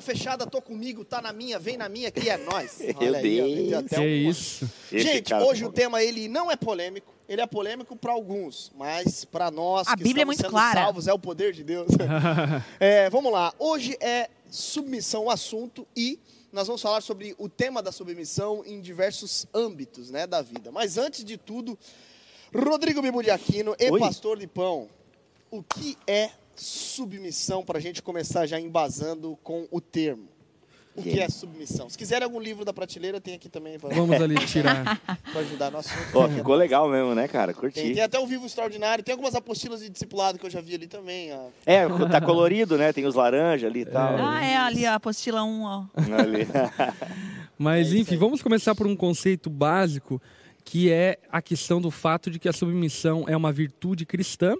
Fechada, tô comigo, tá na minha, vem na minha, que é nós. Meu aí, ó, Deus. até Que um- isso. Gente, hoje tá o tema ele não é polêmico. Ele é polêmico para alguns, mas para nós A que Bíblia é estamos muito sendo clara. salvos é o poder de Deus. É, vamos lá. Hoje é submissão o assunto e nós vamos falar sobre o tema da submissão em diversos âmbitos, né, da vida. Mas antes de tudo, Rodrigo Bibo de Aquino e Oi. Pastor Lipão, o que é submissão para a gente começar já embasando com o termo? O que é submissão? Se quiser algum livro da prateleira, tem aqui também para Vamos ali tirar. ajudar no assunto. Ó, ficou legal mesmo, né, cara? Tem, Curti. tem até o Vivo Extraordinário, tem algumas apostilas de discipulado que eu já vi ali também. ó. É, tá colorido, né? Tem os laranjas ali e tal. Ah, é ali a apostila 1, ó. Ali. Mas, É enfim, aí. vamos começar por um conceito básico, que é a questão do fato de que a submissão é uma virtude cristã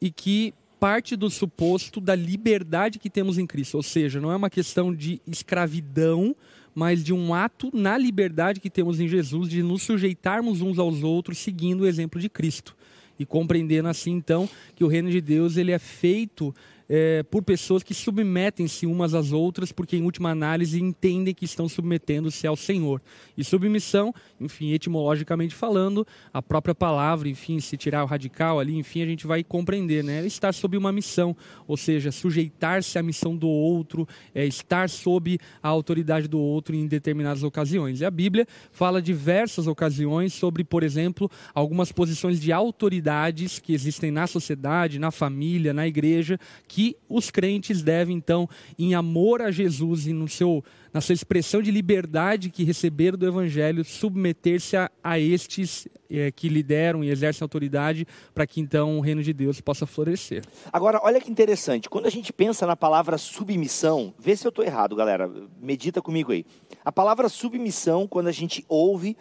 e que parte do suposto da liberdade que temos em Cristo. Ou seja, não é uma questão de escravidão, mas de um ato na liberdade que temos em Jesus de nos sujeitarmos uns aos outros seguindo o exemplo de Cristo. E compreendendo assim, então, que o reino de Deus ele é feito é, por pessoas que submetem-se umas às outras, porque em última análise entendem que estão submetendo-se ao Senhor. E submissão, enfim, etimologicamente falando, a própria palavra, enfim, se tirar o radical ali, enfim, a gente vai compreender, né? Estar sob uma missão, ou seja, sujeitar-se à missão do outro, é estar sob a autoridade do outro em determinadas ocasiões. E a Bíblia fala diversas ocasiões sobre, por exemplo, algumas posições de autoridades que existem na sociedade, na família, na igreja, que os crentes devem, então, em amor a Jesus e no seu, na sua expressão de liberdade que receberam do Evangelho, submeter-se a, a estes eh, que lideram e exercem autoridade, para que então o reino de Deus possa florescer. Agora, olha que interessante. Quando a gente pensa na palavra submissão, vê se eu estou errado, galera. Medita comigo aí. A palavra submissão, quando a gente ouve,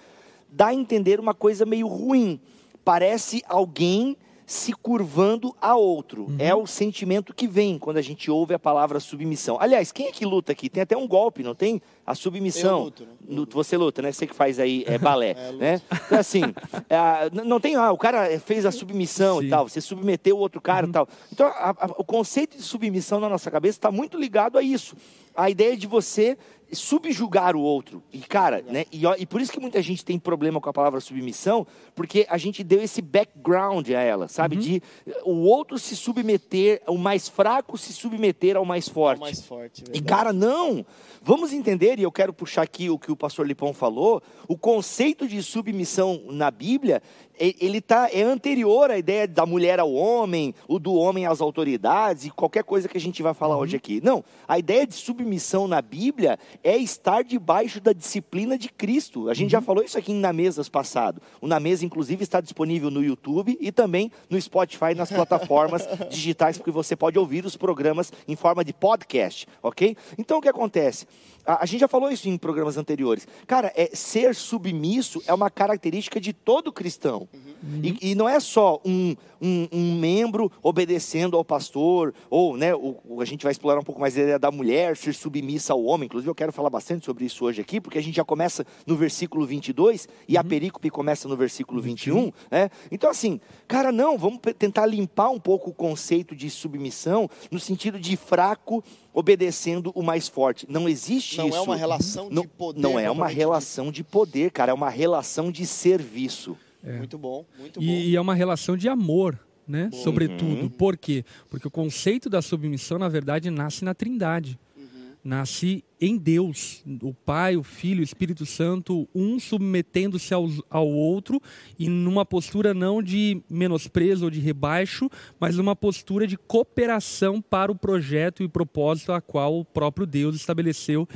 dá a entender uma coisa meio ruim. Parece alguém se curvando a outro. É o sentimento que vem quando a gente ouve a palavra submissão. Aliás, quem é que luta aqui? Tem até um golpe, não tem? A submissão. Eu luto, né? Eu Nu- Você luta, né? Você que faz aí é, balé, É, eu luto. né? Então, assim, é, não tem, ah, o cara fez a submissão Sim. e tal, você submeteu o outro cara e tal. Então, a- a- o conceito de submissão na nossa cabeça está muito ligado a isso. A ideia de você subjugar o outro. E, cara, né? E, e por isso que muita gente tem problema com a palavra submissão, porque a gente deu esse background a ela, sabe? De o outro se submeter, o mais fraco se submeter ao mais É o forte. mais forte. E cara, não! Vamos entender, e eu quero puxar aqui o que o pastor Lipão falou, o conceito de submissão na Bíblia, ele tá, é anterior à ideia da mulher ao homem, o do homem às autoridades, e qualquer coisa que a gente vai falar hoje aqui. Não, a ideia de submissão na Bíblia é estar debaixo da disciplina de Cristo. A gente já falou isso aqui em Na Mesas passado. O Na Mesa, inclusive, está disponível no YouTube e também no Spotify, nas plataformas digitais, porque você pode ouvir os programas em forma de podcast, ok? Então, o que acontece? A, a gente já falou isso em programas anteriores. Cara, é, ser submisso é uma característica de todo cristão. E, e não é só um, um, um membro obedecendo ao pastor, ou né, o, a gente vai explorar um pouco mais a ideia da mulher ser submissa ao homem. Inclusive, eu quero falar bastante sobre isso hoje aqui, porque a gente já começa no versículo 22 e a perícope começa no versículo 21. Né? Então, assim, cara, não, vamos tentar limpar um pouco o conceito de submissão no sentido de fraco obedecendo o mais forte. Não existe Não isso. é uma relação de não, poder. Não é uma relação de poder, cara, é uma relação de serviço. Dito. Muito bom, muito bom. E, e é uma relação de amor, né? Uhum. Sobretudo. Por quê? Porque o conceito da submissão, na verdade, nasce na Trindade. Nasce em Deus, o Pai, o Filho, o Espírito Santo, um submetendo-se aos- ao outro e numa postura não de menosprezo ou de rebaixo, mas uma postura de cooperação para o projeto e propósito a qual o próprio Deus estabeleceu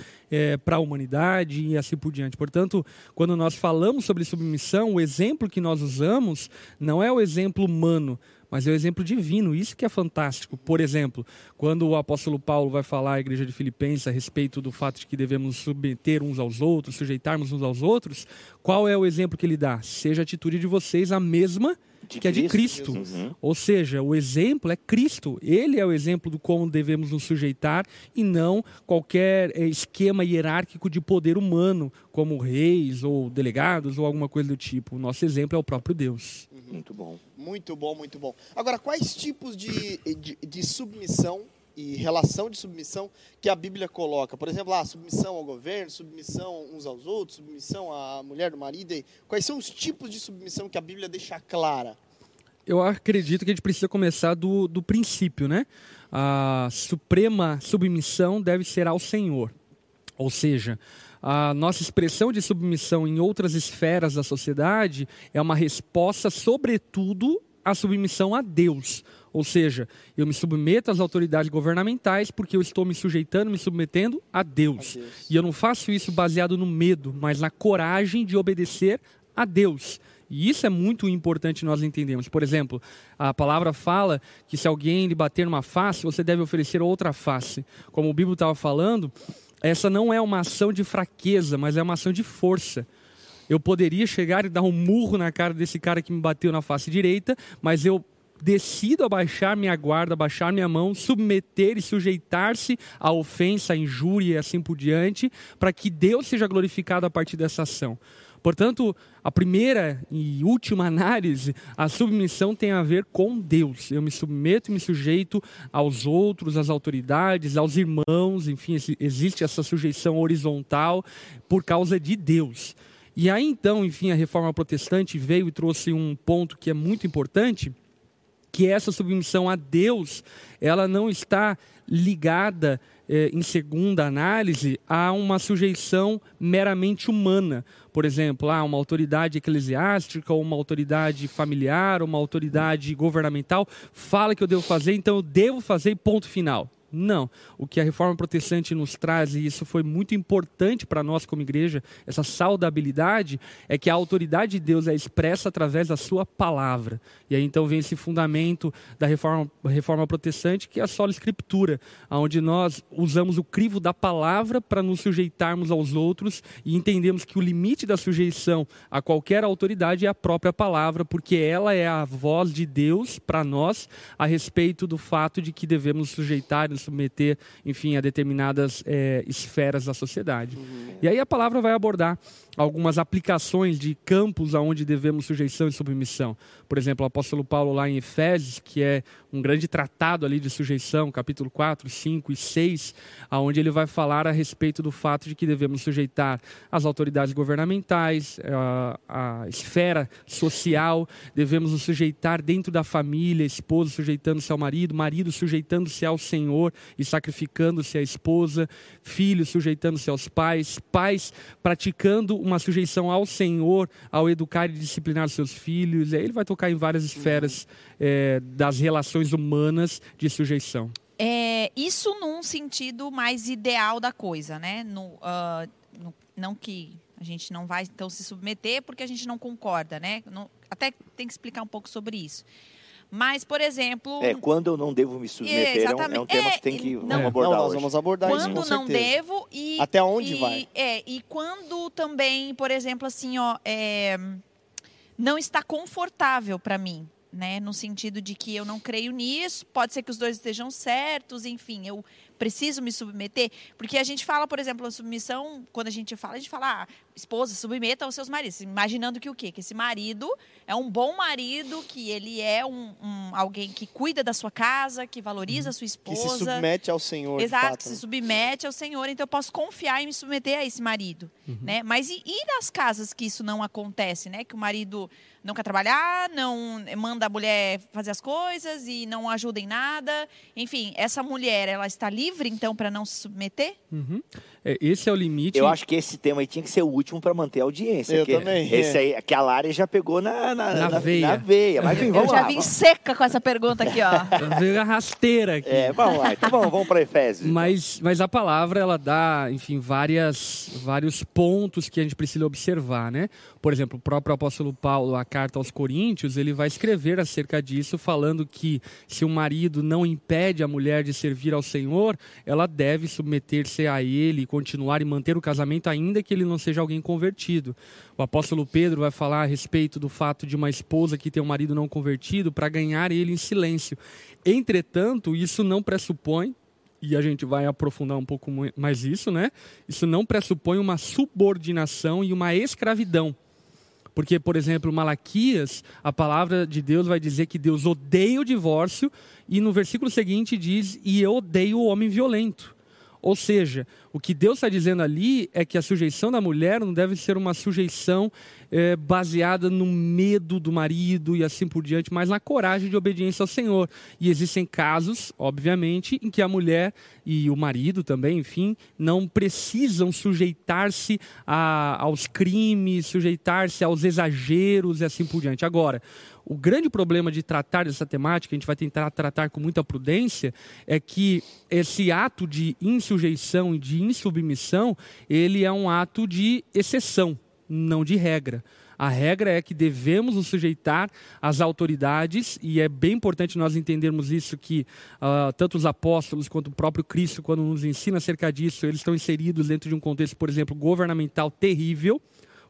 para a humanidade e assim por diante. Portanto, quando nós falamos sobre submissão, o exemplo que nós usamos não é o exemplo humano, mas é o exemplo divino. Isso que é fantástico. Por exemplo, quando o apóstolo Paulo vai falar à igreja de Filipenses a respeito do fato de que devemos submeter uns aos outros, sujeitarmos uns aos outros, qual é o exemplo que ele dá? Seja a atitude de vocês a mesma De que é de Cristo. Uhum. Ou seja, o exemplo é Cristo. Ele é o exemplo do como devemos nos sujeitar e não qualquer eh, esquema hierárquico de poder humano, como reis ou delegados ou alguma coisa do tipo. O nosso exemplo é o próprio Deus. Muito bom. Muito bom, muito bom. Agora, quais tipos de, de, de submissão e relação de submissão que a Bíblia coloca? Por exemplo, a submissão ao governo, submissão uns aos outros, submissão à mulher do marido. E quais são os tipos de submissão que a Bíblia deixa clara? Eu acredito que a gente precisa começar do, do princípio, né? A suprema submissão deve ser ao Senhor. Ou seja, a nossa expressão de submissão em outras esferas da sociedade é uma resposta, sobretudo, à submissão a Deus. Ou seja, eu me submeto às autoridades governamentais porque eu estou me sujeitando, me submetendo a Deus. a Deus. E eu não faço isso baseado no medo, mas na coragem de obedecer a Deus. E isso é muito importante nós entendemos. Por exemplo, a palavra fala que se alguém lhe bater numa face, você deve oferecer outra face. Como o Bíblia estava falando, essa não é uma ação de fraqueza, mas é uma ação de força. Eu poderia chegar e dar um murro na cara desse cara que me bateu na face direita, mas eu decido abaixar minha guarda, abaixar minha mão, submeter e sujeitar-se à ofensa, à injúria e assim por diante, para que Deus seja glorificado a partir dessa ação. Portanto, a primeira e última análise, a submissão tem a ver com Deus. Eu me submeto e me sujeito aos outros, às autoridades, aos irmãos, enfim, existe essa sujeição horizontal por causa de Deus. E aí então, enfim, a reforma protestante veio e trouxe um ponto que é muito importante, que essa submissão a Deus, ela não está ligada, em segunda análise, a uma sujeição meramente humana. Por exemplo, a uma autoridade eclesiástica, uma autoridade familiar, uma autoridade governamental fala que eu devo fazer, então eu devo fazer, ponto final. Não. O que a reforma protestante nos traz, e isso foi muito importante para nós como igreja, essa saudabilidade, é que a autoridade de Deus é expressa através da sua palavra. E aí então vem esse fundamento da reforma, reforma protestante, que é a sola escritura, onde nós usamos o crivo da palavra para nos sujeitarmos aos outros e entendemos que o limite da sujeição a qualquer autoridade é a própria palavra, porque ela é a voz de Deus para nós a respeito do fato de que devemos sujeitar nos submeter, enfim, a determinadas é, esferas da sociedade. Uhum. E aí a palavra vai abordar algumas aplicações de campos aonde devemos sujeição e submissão. Por exemplo, o apóstolo Paulo lá em Efésios, que é um grande tratado ali de sujeição, capítulo 4, 5 e 6, aonde ele vai falar a respeito do fato de que devemos sujeitar as autoridades governamentais, a, a esfera social, devemos nos sujeitar dentro da família, esposa sujeitando-se ao marido, marido sujeitando-se ao Senhor e sacrificando-se à esposa, filhos sujeitando-se aos pais, pais praticando uma sujeição ao Senhor ao educar e disciplinar seus filhos. Aí ele vai tocar em várias esferas é, das relações humanas de sujeição. É, isso num sentido mais ideal da coisa, né? No, uh, no, não que a gente não vai então se submeter porque a gente não concorda, né? Não, até tem que explicar um pouco sobre isso. Mas, por exemplo. É, quando eu não devo me submeter, é, é, um, é um, tema é, que tem que não, vamos abordar. Não, nós vamos abordar quando isso. Quando não devo e. Até onde e, vai? É, e quando também, por exemplo, assim, ó, é, não está confortável para mim. Né, no sentido de que eu não creio nisso, pode ser que os dois estejam certos, enfim, eu preciso me submeter? Porque a gente fala, por exemplo, a submissão, quando a gente fala, a gente fala, ah, esposa, submeta aos seus maridos. Imaginando que o quê? Que esse marido é um bom marido, que ele é um, um alguém que cuida da sua casa, que valoriza a sua esposa. Que se submete ao Senhor. Exato, fato, se né? submete ao Senhor. Então eu posso confiar e me submeter a esse marido. Uhum. Né? Mas e, e nas casas que isso não acontece, né? Que o marido não quer trabalhar, não manda a mulher fazer as coisas e não ajuda em nada. Enfim, essa mulher, ela está livre, então, para não se submeter? Uhum. É, esse é o limite. Eu acho que esse tema aí tinha que ser o último para manter a audiência. Eu também. Esse aí, que a Lara já pegou na, na, na, na veia. Na veia. Mas, enfim, Eu já lá, vim vamos. seca com essa pergunta aqui, ó. Veio a rasteira aqui. É, vamos lá. Então vamos, vamos para Efésios. Mas, mas a palavra, ela dá, enfim, várias, vários pontos que a gente precisa observar, né? Por exemplo, o próprio apóstolo Paulo, a carta aos Coríntios, ele vai escrever acerca disso, falando que se o marido não impede a mulher de servir ao Senhor, ela deve submeter-se a ele, continuar e manter o casamento, ainda que ele não seja alguém convertido. O apóstolo Pedro vai falar a respeito do fato de uma esposa que tem um marido não convertido para ganhar ele em silêncio. Entretanto, isso não pressupõe e a gente vai aprofundar um pouco mais isso, né? Isso não pressupõe uma subordinação e uma escravidão. Porque, por exemplo, Malaquias, a palavra de Deus vai dizer que Deus odeia o divórcio, e no versículo seguinte diz: E eu odeio o homem violento. Ou seja, o que Deus está dizendo ali é que a sujeição da mulher não deve ser uma sujeição é, baseada no medo do marido e assim por diante, mas na coragem de obediência ao Senhor. E existem casos, obviamente, em que a mulher e o marido também, enfim, não precisam sujeitar-se aos crimes, sujeitar-se aos exageros e assim por diante. Agora, o grande problema de tratar dessa temática, a gente vai tentar tratar com muita prudência, é que esse ato de insujeição e de insubmissão, ele é um ato de exceção, não de regra. A regra é que devemos nos sujeitar às autoridades, e é bem importante nós entendermos isso, que uh, tanto os apóstolos quanto o próprio Cristo, quando nos ensina acerca disso, eles estão inseridos dentro de um contexto, por exemplo, governamental terrível,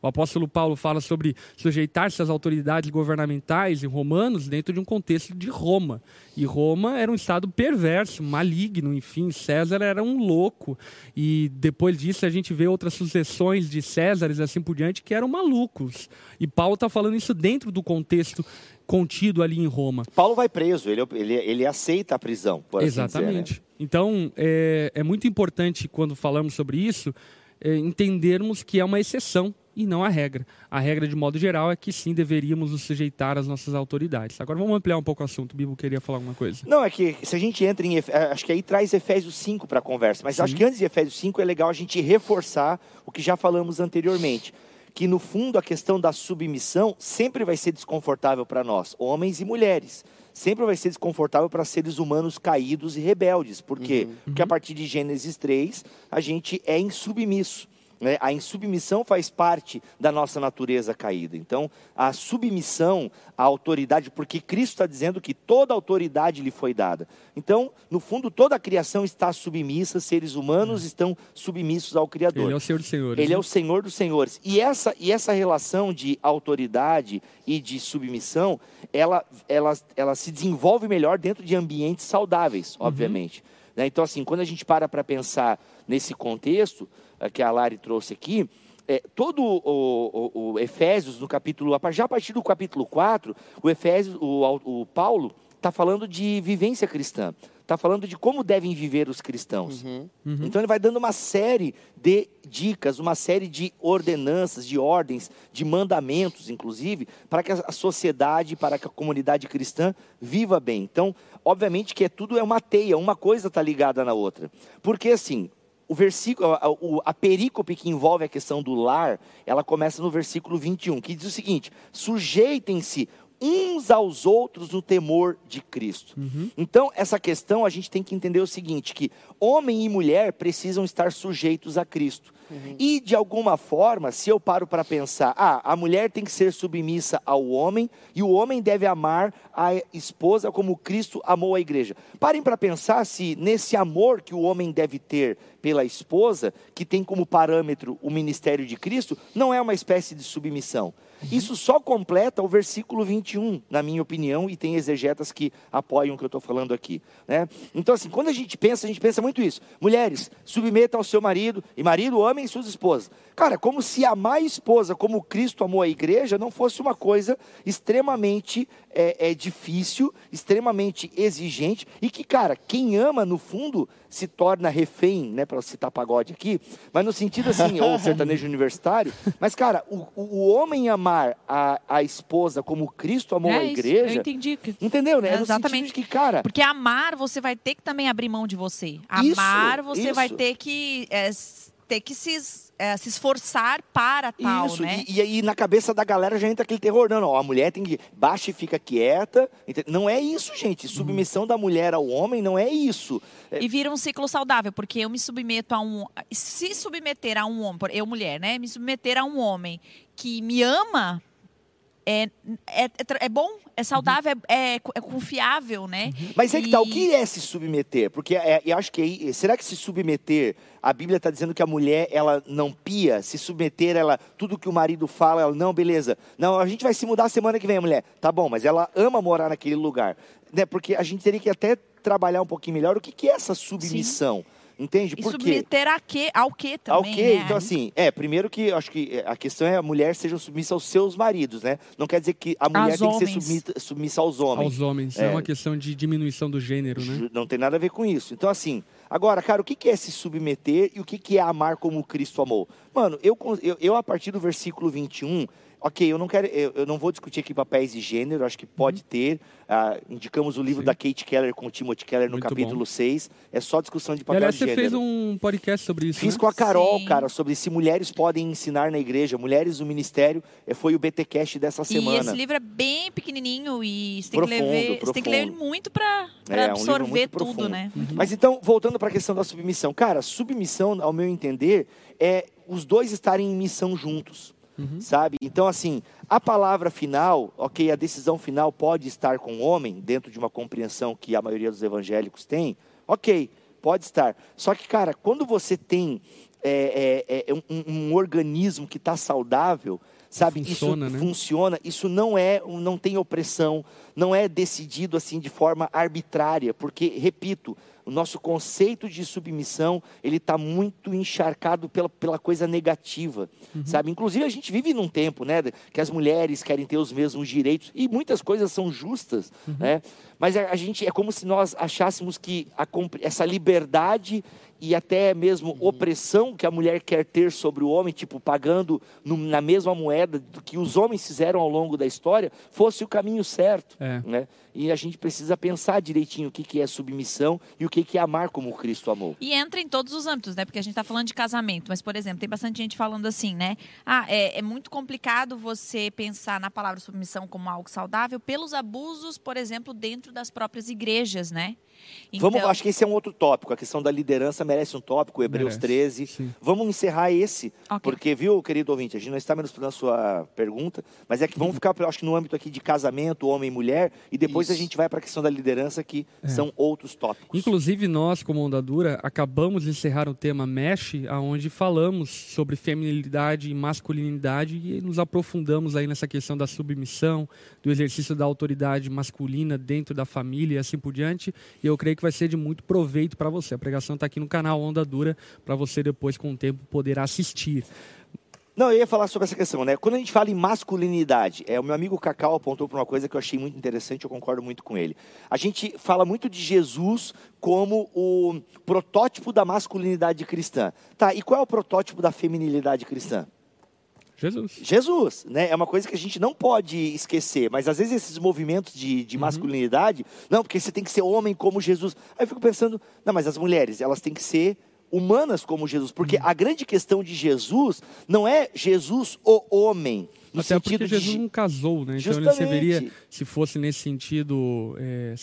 o apóstolo Paulo fala sobre sujeitar-se às autoridades governamentais em Romanos dentro de um contexto de Roma. E Roma era um estado perverso, maligno, enfim, César era um louco. E depois disso a gente vê outras sucessões de Césares assim por diante que eram malucos. E Paulo está falando isso dentro do contexto contido ali em Roma. Paulo vai preso, ele, ele, ele aceita a prisão. Exatamente. Dizer, né? Então, é, é muito importante quando falamos sobre isso, é, entendermos que é uma exceção e não a regra. A regra, de modo geral, é que sim, deveríamos nos sujeitar às nossas autoridades. Agora vamos ampliar um pouco o assunto. Bibo queria falar alguma coisa. Não, é que se a gente entra em. É, acho que aí traz Efésios 5 para a conversa, mas sim. acho que antes de Efésios 5 é legal a gente reforçar o que já falamos anteriormente. Que no fundo a questão da submissão sempre vai ser desconfortável para nós, homens e mulheres sempre vai ser desconfortável para seres humanos caídos e rebeldes. Por quê? Uhum. Porque a partir de Gênesis 3, a gente é insubmisso. Né? A insubmissão faz parte da nossa natureza caída. Então, a submissão à autoridade, porque Cristo está dizendo que toda autoridade lhe foi dada. Então, no fundo, toda a criação está submissa, seres humanos uhum. estão submissos ao Criador. Ele é o Senhor dos Senhores. Ele né? é o Senhor dos Senhores. E essa, e essa relação de autoridade e de submissão, ela, ela, ela se desenvolve melhor dentro de ambientes saudáveis, uhum. obviamente. Uhum. Então, assim, quando a gente para para pensar nesse contexto eh, que a Lari trouxe aqui, é, todo o, o, o, Efésios, no capítulo, já a partir do capítulo 4, o, Efésios, o, o Paulo está falando de vivência cristã está falando de como devem viver os cristãos. Uhum. Uhum. Então ele vai dando uma série de dicas, uma série de ordenanças, de ordens, de mandamentos, inclusive, para que a sociedade, para que a comunidade cristã viva bem. Então, obviamente que é tudo é uma teia, uma coisa está ligada na outra. Porque assim, o versículo, a, a, a, perícope que envolve a questão do lar, ela começa no versículo 21, que diz o seguinte: sujeitem-se uns aos outros no temor de Cristo. Uhum. Então, essa questão a gente tem que entender o seguinte: que homem e mulher precisam estar sujeitos a Cristo. Uhum. E, de alguma forma, se eu paro para pensar, ah, a mulher tem que ser submissa ao homem e o homem deve amar a esposa como Cristo amou a igreja. Parem para pensar se nesse amor que o homem deve ter pela esposa, que tem como parâmetro o ministério de Cristo, não é uma espécie de submissão. Isso só completa o versículo 21, na minha opinião, e tem exegetas que apoiam o que eu estou falando aqui. Né? Então, assim, quando a gente pensa, a gente pensa muito isso. Mulheres, submetam ao seu marido, e marido, amem suas esposas. Cara, como se amar a esposa como Cristo amou a igreja não fosse uma coisa extremamente é, é difícil, extremamente exigente, e que, cara, quem ama, no fundo, se torna refém, né, para citar pagode aqui, mas no sentido assim, ou sertanejo universitário, mas, cara, o, o homem amar a, a esposa como Cristo amou é a igreja. Isso, eu entendi. Entendeu, né? É exatamente. que, cara. Porque amar, você vai ter que também abrir mão de você. Amar, isso, você isso. vai ter que. É, ter que se é, se esforçar para tal, Isso, né? E, aí na cabeça da galera já entra aquele terror. Não, não, a mulher tem que baixa e fica quieta. Não é isso, gente. Submissão da mulher ao homem não é isso. É... E vira um ciclo saudável, porque eu me submeto a um... Se submeter a um homem, eu mulher, né? Me submeter a um homem que me ama é, é, é, é, bom, é saudável, uhum. é, é, confiável, né? Uhum. Mas é que tá, o que é se submeter? Porque é, eu acho que será que se submeter, a Bíblia está dizendo que a mulher ela não pia, se submeter, ela tudo que o marido fala, ela não, beleza, não, a gente vai se mudar semana que vem, a mulher, tá bom, mas ela ama morar naquele lugar, né? Porque a gente teria que até trabalhar um pouquinho melhor o que, que é essa submissão. Sim Entende? E Por quê? submeter a quê? ao quê Ao também, quê? né? Então, assim, é, primeiro que eu acho que é, a questão é a mulher seja submissa aos seus maridos, né? Não quer dizer que a mulher Aos tem que ser homens. submissa, submissa aos homens. Aos homens. É. É. uma questão de diminuição do gênero, né? Não tem nada a ver com isso. Então, assim, agora, cara, o que é se submeter e o que é amar como Cristo amou? Mano, eu, eu, eu, a partir do versículo 21, ok, eu não quero, eu, eu não vou discutir aqui papéis de gênero, acho que pode ter. ah, indicamos o livro Sim. da Kate Keller com o Timothy Keller no Muito capítulo bom. 6. É só discussão de E, papel aliás, de você gênero. fez um podcast sobre isso, Fiz né? com a Carol, Sim. cara, sobre se mulheres podem ensinar na igreja, mulheres no ministério. eh, Foi o BTcast dessa E semana. esse livro é bem pequenininho e você tem, que, Profundo, ler, você tem que ler ele muito para É, é um absorver muito tudo, profundo. né? Mas então, voltando para a questão da submissão. Cara, submissão, ao meu entender, é os dois estarem em missão juntos. Sabe? Então, assim, a palavra final, ok, a decisão final pode estar com o homem, dentro de uma compreensão que a maioria dos evangélicos tem, ok, pode estar. Só que, cara, quando você tem é, é, é, um, um organismo que está saudável, sabe? Funciona, isso né? funciona. Isso não é, não tem opressão, não é decidido assim de forma arbitrária, porque repito, o nosso conceito de submissão ele está muito encharcado pela, pela coisa negativa, sabe? Inclusive a gente vive num tempo, né, que as mulheres querem ter os mesmos direitos e muitas coisas são justas, né? Mas a, a gente é como se nós achássemos que a essa liberdade e até mesmo opressão que a mulher quer ter sobre o homem, tipo pagando no- na mesma moeda do que os homens fizeram ao longo da história, fosse o caminho certo, É. né? E a gente precisa pensar direitinho o que, que é submissão e o que, que é amar como Cristo amou. E entra em todos os âmbitos, né? Porque a gente está falando de casamento, mas, por exemplo, tem bastante gente falando assim, né? Ah, é, é muito complicado você pensar na palavra submissão como algo saudável pelos abusos, por exemplo, dentro das próprias igrejas, né? Vamos, Então- acho que esse é um outro tópico. A questão da liderança merece um tópico, Hebreus Merece, 13. sim. Vamos encerrar esse, Ok. porque, viu, querido ouvinte, a gente não está menosprezando a sua pergunta, mas é que vamos ficar, acho que no âmbito aqui de casamento, homem e mulher, e depois a Isso. gente vai para a questão da liderança, que É. são outros tópicos. Inclusive, nós, como Onda Dura, acabamos de encerrar o tema Mesh, onde falamos sobre feminilidade e masculinidade e nos aprofundamos aí nessa questão da submissão, do exercício da autoridade masculina dentro da família e assim por diante. E eu creio que vai ser de muito proveito para você. A pregação está aqui no canal Onda Dura, para você depois, com o tempo, poder assistir. Não, eu ia falar sobre essa questão, né? Quando a gente fala em masculinidade, é, o meu amigo Cacau apontou para uma coisa que eu achei muito interessante, eu concordo muito com ele. A gente fala muito de Jesus como o protótipo da masculinidade cristã. Tá, e qual é o protótipo da feminilidade cristã? Jesus. Jesus, né? É uma coisa que a gente não pode esquecer, mas às vezes esses movimentos de, de masculinidade, não, porque você tem que ser homem como Jesus. Aí eu fico pensando, não, mas as mulheres, elas têm que ser humanas como Jesus, porque a grande questão de Jesus não é Jesus o homem, no Até porque sentido Jesus de não casou, né? Então ele Justamente. deveria, se fosse nesse sentido é,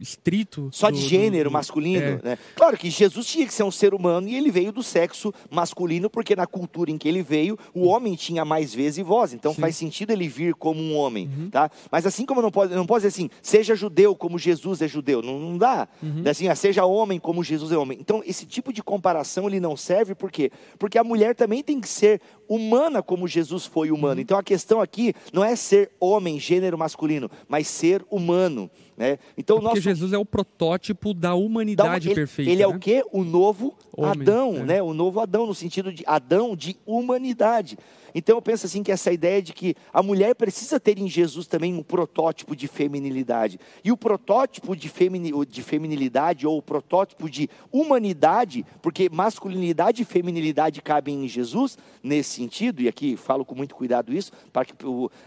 estrito. só do- de gênero do- masculino, é. né? Claro que Jesus tinha que ser um ser humano e ele veio do sexo masculino, porque na cultura em que ele veio, o homem tinha mais vez e voz, então Sim. faz sentido ele vir como um homem, tá? Mas assim como não pode, não pode dizer assim, seja judeu como Jesus é judeu, não, não dá. Assim, ah, seja homem como Jesus é homem. Então esse tipo de comparação ele não serve por quê? Porque a mulher também tem que ser humana como Jesus foi humano. Então a questão aqui não é ser homem, gênero masculino, mas ser humano, né? Então o Porque nosso Jesus é o protótipo da humanidade ele, perfeita. Ele é né? o quê? O novo Homem, Adão, é. né? O novo Adão, no sentido de Adão de humanidade. Então eu penso assim que essa ideia de que a mulher precisa ter em Jesus também um protótipo de feminilidade. E o protótipo de, femini, de feminilidade ou o protótipo de humanidade, porque masculinidade e feminilidade cabem em Jesus nesse sentido, e aqui falo com muito cuidado isso, para que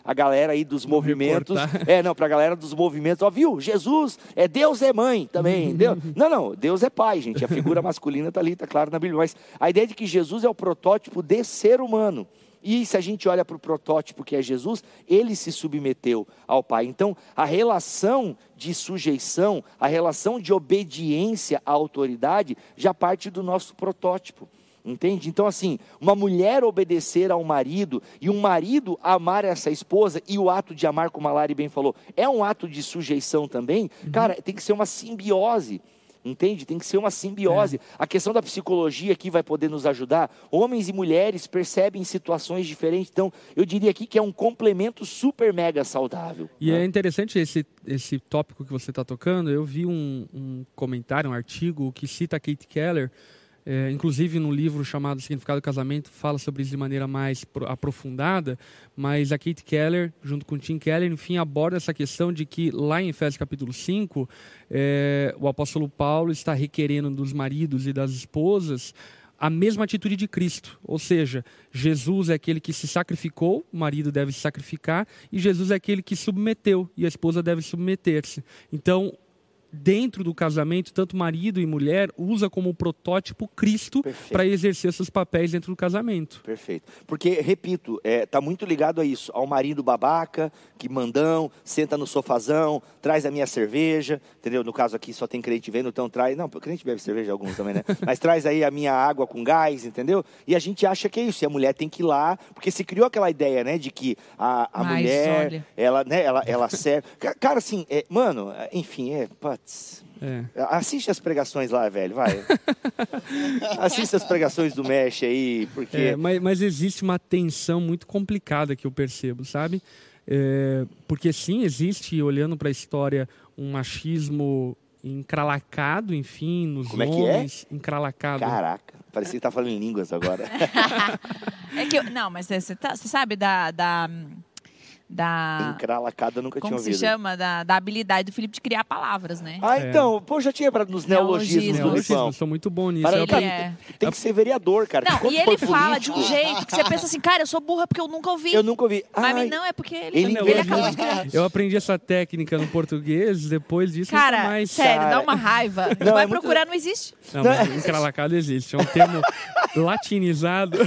a galera aí dos movimentos, é, não, para a galera dos movimentos, ó, viu? Jesus, é Deus é mãe também, Deus. Não, não, Deus é pai, gente. A figura masculina está ali, está claro na Bíblia. Mas a ideia de que Jesus é o protótipo de ser humano. E se a gente olha para o protótipo que é Jesus, ele se submeteu ao Pai. Então, a relação de sujeição, a relação de obediência à autoridade, já parte do nosso protótipo. Entende? Então, assim, uma mulher obedecer ao marido e um marido amar essa esposa e o ato de amar, como a Lari bem falou, é um ato de sujeição também. Cara, tem que ser uma simbiose. Entende? Tem que ser uma simbiose. A questão da psicologia aqui vai poder nos ajudar. Homens e mulheres percebem situações diferentes. Então, eu diria aqui que é um complemento super mega saudável. E né? é interessante esse, esse tópico que você está tocando. Eu vi um, um comentário, um artigo que cita a Kate Keller É, inclusive no livro chamado Significado do Casamento fala sobre isso de maneira mais aprofundada, mas a Kate Keller, junto com Tim Keller, enfim, aborda essa questão de que lá em Efésios capítulo 5, é, o apóstolo Paulo está requerendo dos maridos e das esposas a mesma atitude de Cristo, ou seja, Jesus é aquele que se sacrificou, o marido deve se sacrificar, e Jesus é aquele que submeteu, e a esposa deve submeter-se. Então, dentro do casamento, tanto marido e mulher usa como protótipo Cristo para exercer seus papéis dentro do casamento. Perfeito. Porque, repito, está é, tá muito ligado a isso, ao marido babaca, que mandão, senta no sofazão, traz a minha cerveja, entendeu? No caso aqui só tem crente vendo, então traz... Não, crente bebe cerveja, alguns também, né? Mas traz aí a minha água com gás, entendeu? E a gente acha que é isso, e a mulher tem que ir lá, porque se criou aquela ideia, né, de que a, a Mas, mulher, olha. ela, né, ela, ela serve... Cara, assim, é, mano, enfim, é... Putz, é. Assiste as pregações lá, velho, vai. Assiste as pregações do Mesh aí, porque. É, mas, mas, existe uma tensão muito complicada que eu percebo, sabe? É, porque sim, existe, olhando para a história, um machismo encralacado, enfim, nos Como homens. É que é? Encralacado. Caraca, parecia que tá falando em línguas agora. é que eu, não, mas você, tá, você sabe da, da da. Encralacada nunca como tinha ouvido. se chama? Da, da habilidade do Felipe de criar palavras, né? Ah, é. então. Pô, já tinha pra, nos neologismos, neologismos do Sou muito bom nisso. Para, é... Tem que ser vereador, cara. Não, e ele fala político... de um jeito que você pensa assim, cara, eu sou burra porque eu nunca ouvi. Eu nunca ouvi. Ai, Mas não, é porque ele, ele, ele acabou de criar. Eu aprendi essa técnica no português, depois disso cara, mais. Sério, cara... dá uma raiva. Não, Vai é procurar, muito... não existe. Não, mas encralacado existe. É um termo latinizado.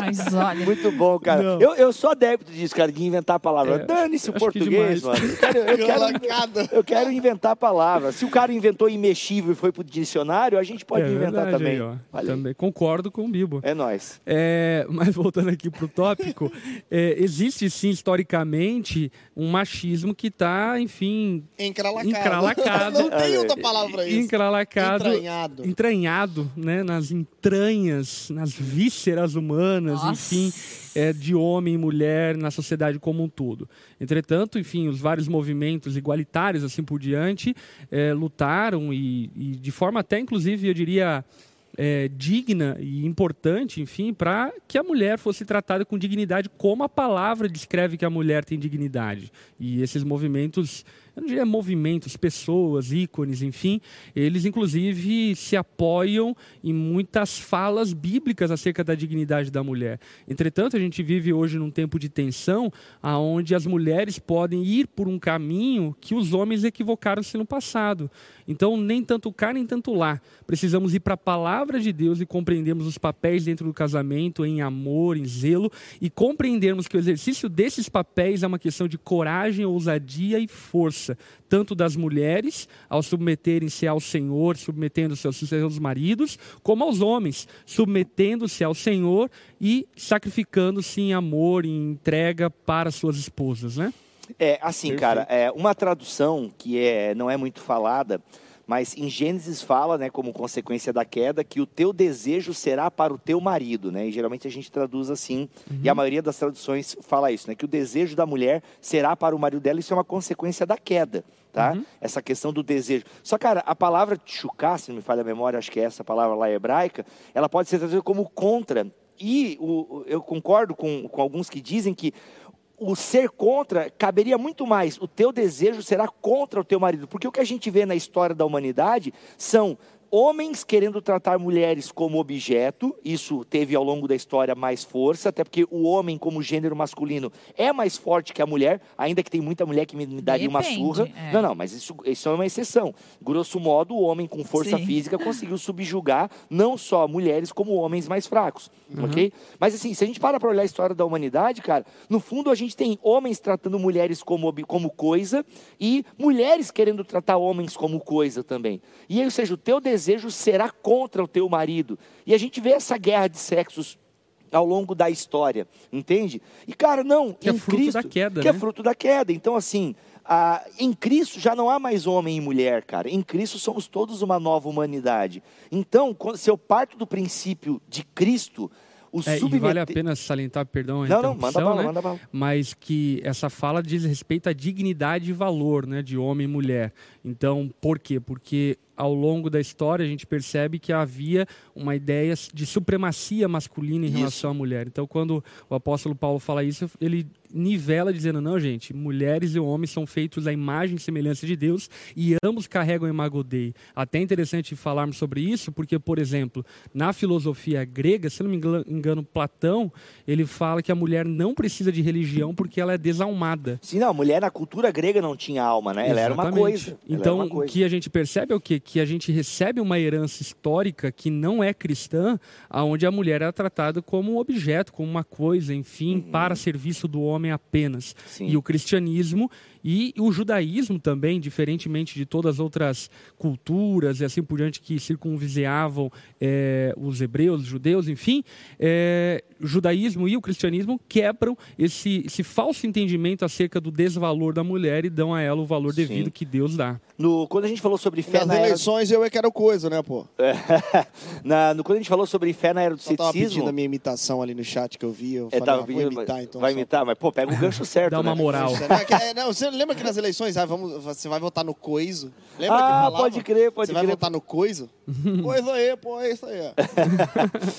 Mas olha. Muito bom, cara. Eu, eu sou adepto disso, cara, de inventar a palavra. É, Dane-se o português, mano. Eu quero, eu, quero, eu quero, inventar a palavra. Se o cara inventou imexível e foi pro dicionário, a gente pode é, inventar verdade, também. Aí, também. Concordo com o Bibo. É nós. É, mas voltando aqui pro tópico, é, existe sim, historicamente, um machismo que está, enfim. Encralacado. Encralacado. Não tem outra palavra para isso. Encralacado. Entranhado. Entranhado, né? Nas entranhas, nas vísceras humanas, Nossa. enfim, é, de homem e mulher na sociedade como um todo. Entretanto, enfim, os vários movimentos igualitários, assim por diante, é, lutaram e, e, de forma até, inclusive, eu diria é, digna e importante, enfim, para que a mulher fosse tratada com dignidade, como a palavra descreve que a mulher tem dignidade. E esses movimentos eu não diria movimentos, pessoas, ícones, enfim, eles inclusive se apoiam em muitas falas bíblicas acerca da dignidade da mulher. Entretanto, a gente vive hoje num tempo de tensão, aonde as mulheres podem ir por um caminho que os homens equivocaram-se no passado. Então, nem tanto cá, nem tanto lá. Precisamos ir para a palavra de Deus e compreendermos os papéis dentro do casamento, em amor, em zelo, e compreendermos que o exercício desses papéis é uma questão de coragem, ousadia e força tanto das mulheres, ao submeterem-se ao Senhor, submetendo-se aos seus maridos, como aos homens, submetendo-se ao Senhor e sacrificando-se em amor, em entrega para suas esposas, né? É, assim, Perfeito. cara, é uma tradução que é, não é muito falada, mas em Gênesis fala, né, como consequência da queda, que o teu desejo será para o teu marido, né? E geralmente a gente traduz assim, uhum. e a maioria das traduções fala isso, né? Que o desejo da mulher será para o marido dela, isso é uma consequência da queda, tá? Uhum. Essa questão do desejo. Só, cara, a palavra tchuká, se não me falha a memória, acho que é essa palavra lá hebraica, ela pode ser traduzida como contra. E o, eu concordo com, com alguns que dizem que o ser contra caberia muito mais. O teu desejo será contra o teu marido. Porque o que a gente vê na história da humanidade são homens querendo tratar mulheres como objeto, isso teve ao longo da história mais força, até porque o homem, como gênero masculino, é mais forte que a mulher, ainda que tem muita mulher que me, me daria Depende, uma surra. É. Não, não, mas isso, isso é uma exceção. Grosso modo, o homem com força Sim. física conseguiu subjugar não só mulheres, como homens mais fracos, uhum. ok? Mas assim, se a gente para para olhar a história da humanidade, cara, no fundo a gente tem homens tratando mulheres como, como coisa e mulheres querendo tratar homens como coisa também. E aí, ou seja, o teu desejo desejo será contra o teu marido. E a gente vê essa guerra de sexos ao longo da história, entende? E cara, não, que é em é fruto Cristo, da queda, que é né? é fruto da queda. Então assim, a, em Cristo já não há mais homem e mulher, cara. Em Cristo somos todos uma nova humanidade. Então, se eu parto do princípio de Cristo, o é, submeter... vale a pena salientar, perdão, a não, não, manda bala, né? manda bala. mas que essa fala diz respeito à dignidade e valor né, de homem e mulher. Então, por quê? Porque ao longo da história, a gente percebe que havia uma ideia de supremacia masculina em Isso. relação à mulher. Então, quando o apóstolo Paulo fala isso, ele nivela dizendo: não, gente, mulheres e homens são feitos à imagem e semelhança de Deus e ambos carregam imago Dei. Até é interessante falarmos sobre isso, porque, por exemplo, na filosofia grega, se não me engano, Platão, ele fala que a mulher não precisa de religião porque ela é desalmada. Sim, não, a mulher na cultura grega não tinha alma, né? Ela era uma Exatamente. coisa. Então, era uma o coisa. que a gente percebe é o quê? Que a gente recebe uma herança histórica que não é cristã, onde a mulher é tratada como um objeto, como uma coisa, enfim, para serviço do homem apenas. Uhum. Sim. E o cristianismo e o judaísmo também, diferentemente de todas as outras culturas e assim por diante que circunvizinhavam eh, os hebreus, os judeus, enfim, eh, o judaísmo e o cristianismo quebram esse, esse falso entendimento acerca do desvalor da mulher e dão a ela o valor Sim. devido que Deus dá. No- quando a gente falou sobre fé Nas na era... eleições eu é que era coisa, né, pô? na, no- quando a gente falou sobre fé na era do Só tava pedindo ceticismo... a minha imitação ali no chat que eu vi. Eu É, falei, tá, ah, vou imitar, então. vai só- imitar, mas pô, pega o gancho certo. Dá uma né? moral. Que- é, não, você lembra que nas eleições ah, vamos, você vai votar no coiso? Lembra que Ah, falava? pode crer, pode Você vai crer. votar no coiso? coisa aí, pô, é isso aí. ó.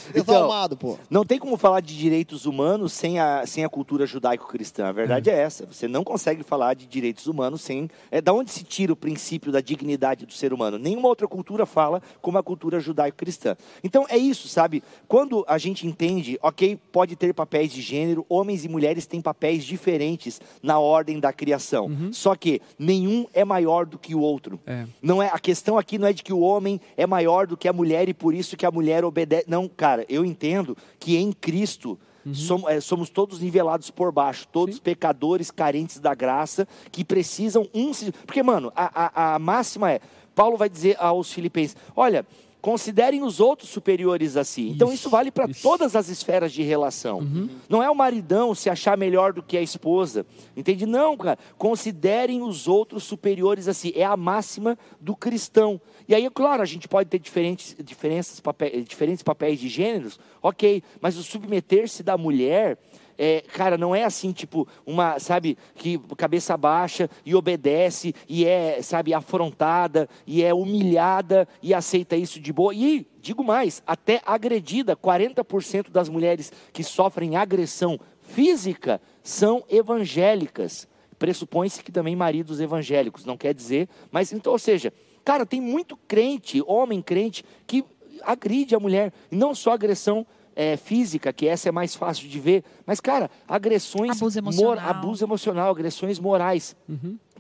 Então, Desalmado, pô. Não tem como falar de direitos humanos sem a, sem a cultura judaico-cristã. A verdade é. essa. Você não consegue falar de direitos humanos sem. É, da onde se tira o princípio da dignidade do ser humano? Nenhuma outra cultura fala como a cultura judaico-cristã. Então é isso, sabe? Quando a gente entende, ok, pode ter papéis de gênero, homens e mulheres têm papéis diferentes na ordem da criação. Só que nenhum é maior do que o outro. É. Não é a questão aqui não é de que o homem é maior do que a mulher e por isso que a mulher obedece. Não, cara, eu entendo que em Cristo som- é, somos todos nivelados por baixo, todos pecadores carentes da graça que precisam um. Porque, mano, a, a, a máxima é: Paulo vai dizer aos Filipenses: olha. Considerem os outros superiores a si. Então, Isso, isso vale para todas as esferas de relação. Não é o maridão se achar melhor do que a esposa. Entende? Não, cara. Considerem os outros superiores a si. É a máxima do cristão. E aí, claro, a gente pode ter diferentes, diferenças, papéis, diferentes papéis de gêneros, ok. Mas o submeter-se da mulher. É, cara, não é assim, tipo, uma, sabe, que cabeça baixa e obedece e é, sabe, afrontada e é humilhada e aceita isso de boa. E digo mais, até agredida, 40% das mulheres que sofrem agressão física são evangélicas. Pressupõe-se que também maridos evangélicos, não quer dizer, mas então, ou seja, cara, tem muito crente, homem crente, que agride a mulher, não só agressão é, física, que essa é mais fácil de ver, mas, cara, agressões. Abuso mor- emocional. abuso emocional, agressões morais.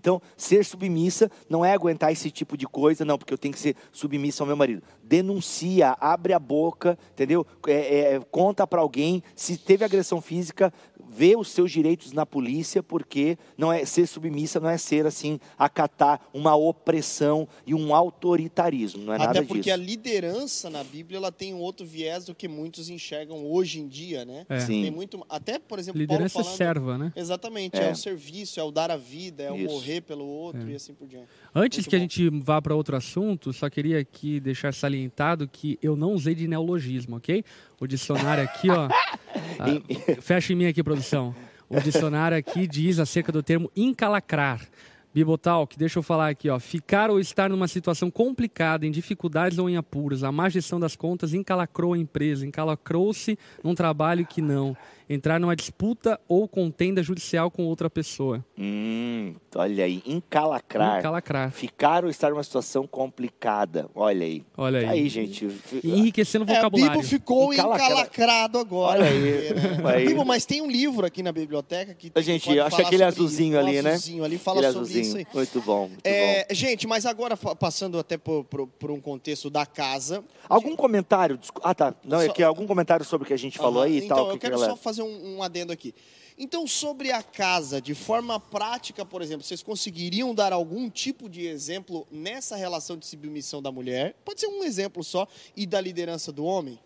Então, ser submissa não é aguentar esse tipo de coisa, não, porque eu tenho que ser submissa ao meu marido. Denuncia, abre a boca, entendeu? É, é, conta para alguém. Se teve agressão física, vê os seus direitos na polícia, porque não é ser submissa não é ser assim, acatar uma opressão e um autoritarismo. Não é nada Até porque disso. a liderança na Bíblia ela tem um outro viés do que muitos enxergam hoje em dia, né? É. Sim. Tem muito, até por exemplo, Liderança Paulo falando, serva, né? Exatamente, É. é. o serviço, é o dar a vida, é o Isso. Morrer pelo outro e assim por diante. Antes Muito que a bom. gente vá para outro assunto, só queria aqui deixar salientado que eu não usei de neologismo, ok? O dicionário aqui, ó. ah, fecha em mim aqui, produção. O dicionário aqui diz acerca do termo encalacrar. Bibotalk, deixa eu falar aqui, ó. Ficar ou estar numa situação complicada, em dificuldades ou em apuros. A má gestão das contas encalacrou a empresa, encalacrou-se num trabalho que não. Entrar numa disputa ou contenda judicial com outra pessoa. Hum, olha aí, encalacrar. Encalacrar. Ficar ou estar numa situação complicada. Olha aí. Olha aí. Tá aí, gente. Enriquecendo o É, a vocabulário. Bibo ficou Encalacra- encalacrado agora. Olha aí, né? aí. Bibo, mas tem um livro aqui na biblioteca que A gente, acha aquele azulzinho ali, né? azulzinho ali fala Aquele sobre azulzinho. isso aí. Muito bom, muito bom. É, gente, mas agora passando até por, por- por um contexto da casa. Algum comentário? Descu- Ah, tá. Não, é que algum comentário sobre o que a gente falou aí e então, tal. eu que quero que ela- só fazer um, um adendo aqui. Então, sobre a casa, de forma prática, por exemplo, vocês conseguiriam dar algum tipo de exemplo nessa relação de submissão da mulher? Pode ser um exemplo só, e da liderança do homem?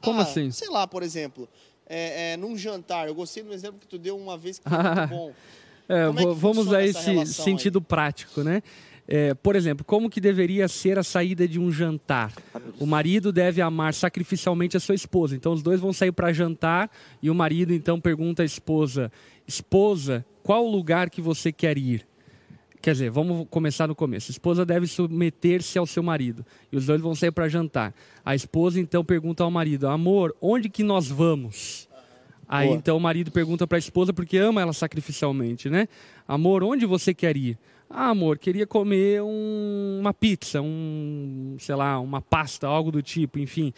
Como Ah, assim? Sei lá, por exemplo, é, é, num jantar. Eu gostei do exemplo que tu deu uma vez que foi muito bom. É, é vamos a esse sentido prático, né? É, por exemplo, como que deveria ser a saída de um jantar? O marido deve amar sacrificialmente a sua esposa. Então, os dois vão sair para jantar e o marido então pergunta à esposa: Esposa, qual o lugar que você quer ir? Quer dizer, vamos começar no começo. A esposa deve submeter-se ao seu marido. E os dois vão sair para jantar. A esposa então pergunta ao marido: Amor, onde que nós vamos? Aí Boa. então o marido pergunta para a esposa, porque ama ela sacrificialmente, né? Amor, onde você quer ir? Ah, amor, queria comer um- uma pizza, um, sei lá, uma pasta, algo do tipo, enfim.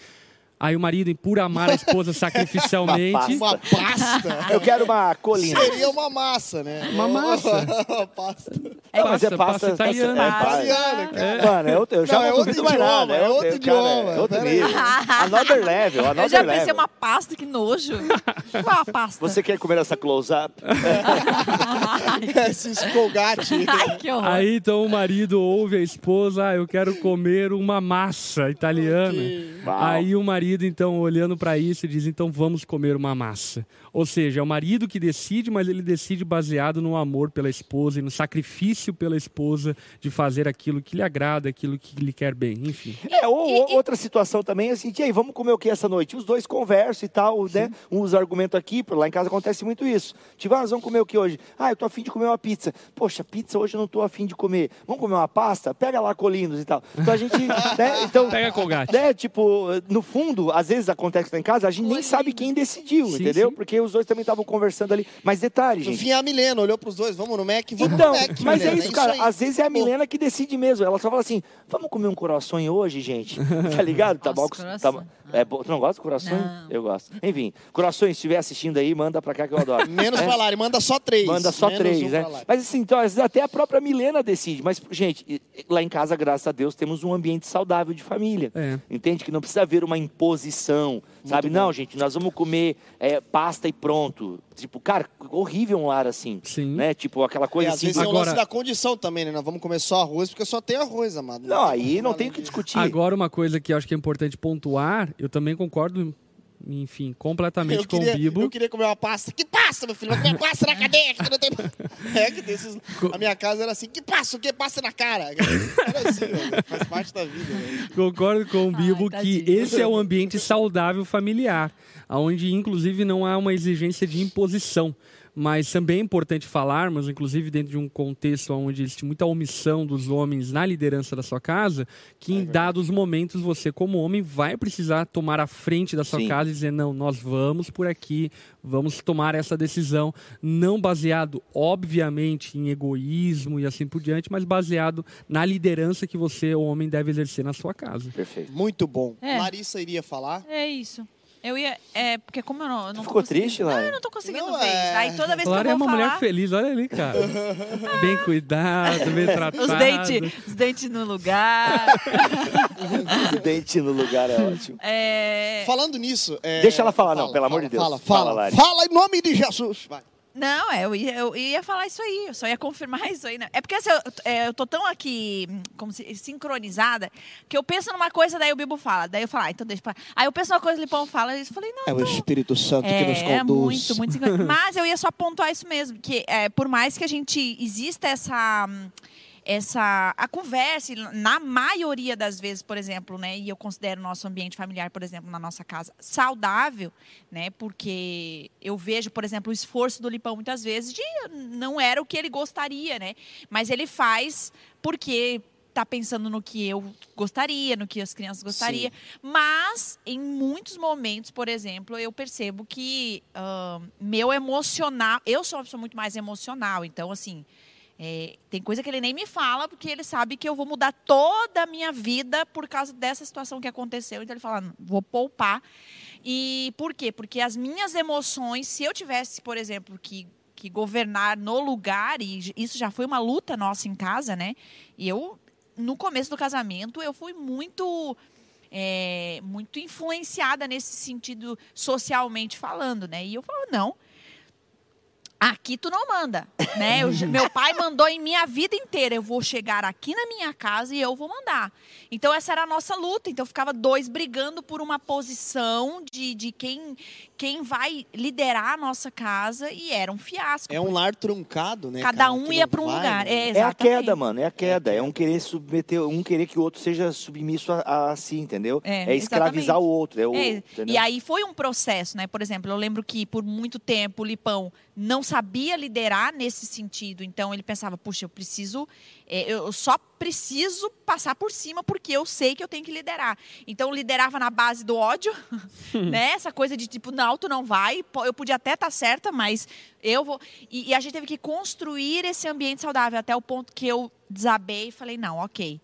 Aí o marido, por amar a esposa sacrificialmente, Uma pasta. Eu quero uma colina. Seria uma massa, né? Uma massa. uma pasta. É mas é pasta, pasta, pasta italiana. é, Pasta. Italiana, cara. Mano, eu, eu já Não, não, é outro mais idioma, nada. é outro cara, idioma, É outro nível. Another level, another Eu já level. pensei uma pasta, que nojo. Qual é a pasta? Você quer comer essa close-up? Esses colgate. Ai, que horror. Aí então o marido ouve a esposa, ah, eu quero comer uma massa italiana. Uau. Aí o marido então olhando para isso diz, então vamos comer uma massa. Ou seja, é o marido que decide, mas ele decide baseado no amor pela esposa e no sacrifício pela esposa de fazer aquilo que lhe agrada, aquilo que lhe quer bem, enfim. É, ou, ou outra situação também, assim, e aí, vamos comer o que essa noite? Os dois conversam e tal, né? Um usa argumento aqui, lá em casa acontece muito isso. Tipo, ah, nós vamos comer o que hoje? Ah, eu tô afim de comer uma pizza. Poxa, pizza hoje eu não tô afim de comer. Vamos comer uma pasta? Pega lá colinos e tal. Então a gente, né? Então, Pega colgate. né, tipo, no fundo, às vezes acontece lá em casa, a gente nem sabe quem decidiu, Sim, entendeu? sim. Porque os dois também estavam conversando ali. Mas detalhe, No gente. fim, a Milena olhou pros dois. Vamos no Mac? Vamos Então, no Mac, mas é Milena, isso, cara. aí. Às vezes é a Milena que decide mesmo. Ela só fala assim: vamos comer um coração hoje, gente? Tá ligado? Tá bom. Tá, é bom. Tu não gosta de coração? Não. Eu gosto. Enfim, coração, se estiver assistindo aí, manda pra cá que eu adoro. Menos É. ele manda só três. Manda só Menos três, um né? Mas assim, então, às vezes até a própria Milena decide. Mas, gente, lá em casa, graças a Deus, temos um ambiente saudável de família. É. Entende? Que não precisa haver uma imposição, sabe? Não, gente, nós vamos comer é, pasta e pronto. Tipo, cara, horrível um lar assim. Sim. Né? Tipo, aquela E coisa às assim. vezes é o Agora- lance da condição também, né? Nós vamos comer só arroz, porque só tem arroz, amado. Não, tem aí não tem o que discutir. Agora uma coisa que eu acho que é importante pontuar, eu também concordo, enfim, completamente Eu com queria, o Bibo. eu queria comer uma pasta. Que pasta, meu filho? Vai comer pasta na cadeia, que não tem... É que desses... A minha casa era assim, que pasta? O que pasta na cara? Era assim. Faz parte da vida, velho. Concordo com o Bibo Ai, que esse é um ambiente saudável familiar, onde inclusive não há uma exigência de imposição. Mas também é importante falarmos, inclusive dentro de um contexto onde existe muita omissão dos homens na liderança da sua casa, que É em dados momentos você, como homem, vai precisar tomar a frente da sua Sim. casa e dizer: não, nós vamos por aqui, vamos tomar essa decisão, não baseado, obviamente, em egoísmo e assim por diante, mas baseado na liderança que você, o homem, deve exercer na sua casa. Perfeito. Muito bom. É. Larissa iria falar. É isso. Eu ia. É, porque como eu não. eu não Ficou triste, Não, Lari? eu não tô conseguindo Não, ver. é. Aí toda vez que é eu vou uma falar. mulher feliz, olha ali, cara. bem cuidado, bem tratado. Os dentes os dentes no lugar. Os dentes no lugar é ótimo. É, Falando nisso... é, Deixa ela falar, não, fala, pelo amor fala, de Deus. Fala, Fala, fala. Lari. Fala em nome de Jesus. Vai. Não, é, eu ia, eu ia falar isso aí, eu só ia confirmar isso aí. Né? É porque assim, eu, é, eu tô tão aqui, como se, sincronizada, que eu penso numa coisa, daí o Bibo fala. Daí eu falo, ah, então deixa pra... Aí eu penso numa coisa, o Lipão fala, e eu falei, não, É o então... Espírito Santo que nos É, conduz. muito, muito sincronizado. Mas eu ia só pontuar isso mesmo, que é, por mais que a gente exista essa hum, essa a conversa, na maioria das vezes, por exemplo, né, e eu considero o nosso ambiente familiar, por exemplo, na nossa casa, saudável, né, porque eu vejo, por exemplo, o esforço do Lipão muitas vezes de não era o que ele gostaria, né, mas ele faz porque tá pensando no que eu gostaria, no que as crianças gostariam. Mas, em muitos momentos, por exemplo, eu percebo que ahn, meu emocional. Eu sou uma pessoa muito mais emocional, então, assim. É, tem coisa que ele nem me fala, porque ele sabe que eu vou mudar toda a minha vida por causa dessa situação que aconteceu. Então ele fala, "Não, vou poupar. E por quê? Porque as minhas emoções, se eu tivesse, por exemplo, que, que governar no lugar, e isso já foi uma luta nossa em casa, né? E eu, no começo do casamento, eu fui muito é, muito influenciada nesse sentido socialmente falando, né? E eu falo, não, aqui tu não manda, né? Eu- meu pai mandou em minha vida inteira, eu vou chegar aqui na minha casa e eu vou mandar. Então essa era a nossa luta, então ficava dois brigando por uma posição de, de quem, quem vai liderar a nossa casa e era um fiasco. É um lar truncado, né? Cada cara, um ia para um vai, lugar. né? É, É a queda, mano. É a queda. É um querer submeter, um querer que o outro seja submisso a, a si, entendeu? É, escravizar exatamente. o outro. É o, É, e aí foi um processo, né? Por exemplo, eu lembro que por muito tempo o Lipão não sabia liderar nesse sentido. Então ele pensava, puxa, eu preciso, é, eu só preciso passar por cima porque eu sei que eu tenho que liderar. Então liderava na base do ódio, né? Essa coisa de tipo, não, tu não vai. Eu podia até estar tá certa, mas eu vou. E, e a gente teve que construir esse ambiente saudável até o ponto que eu desabei e falei, não, ok.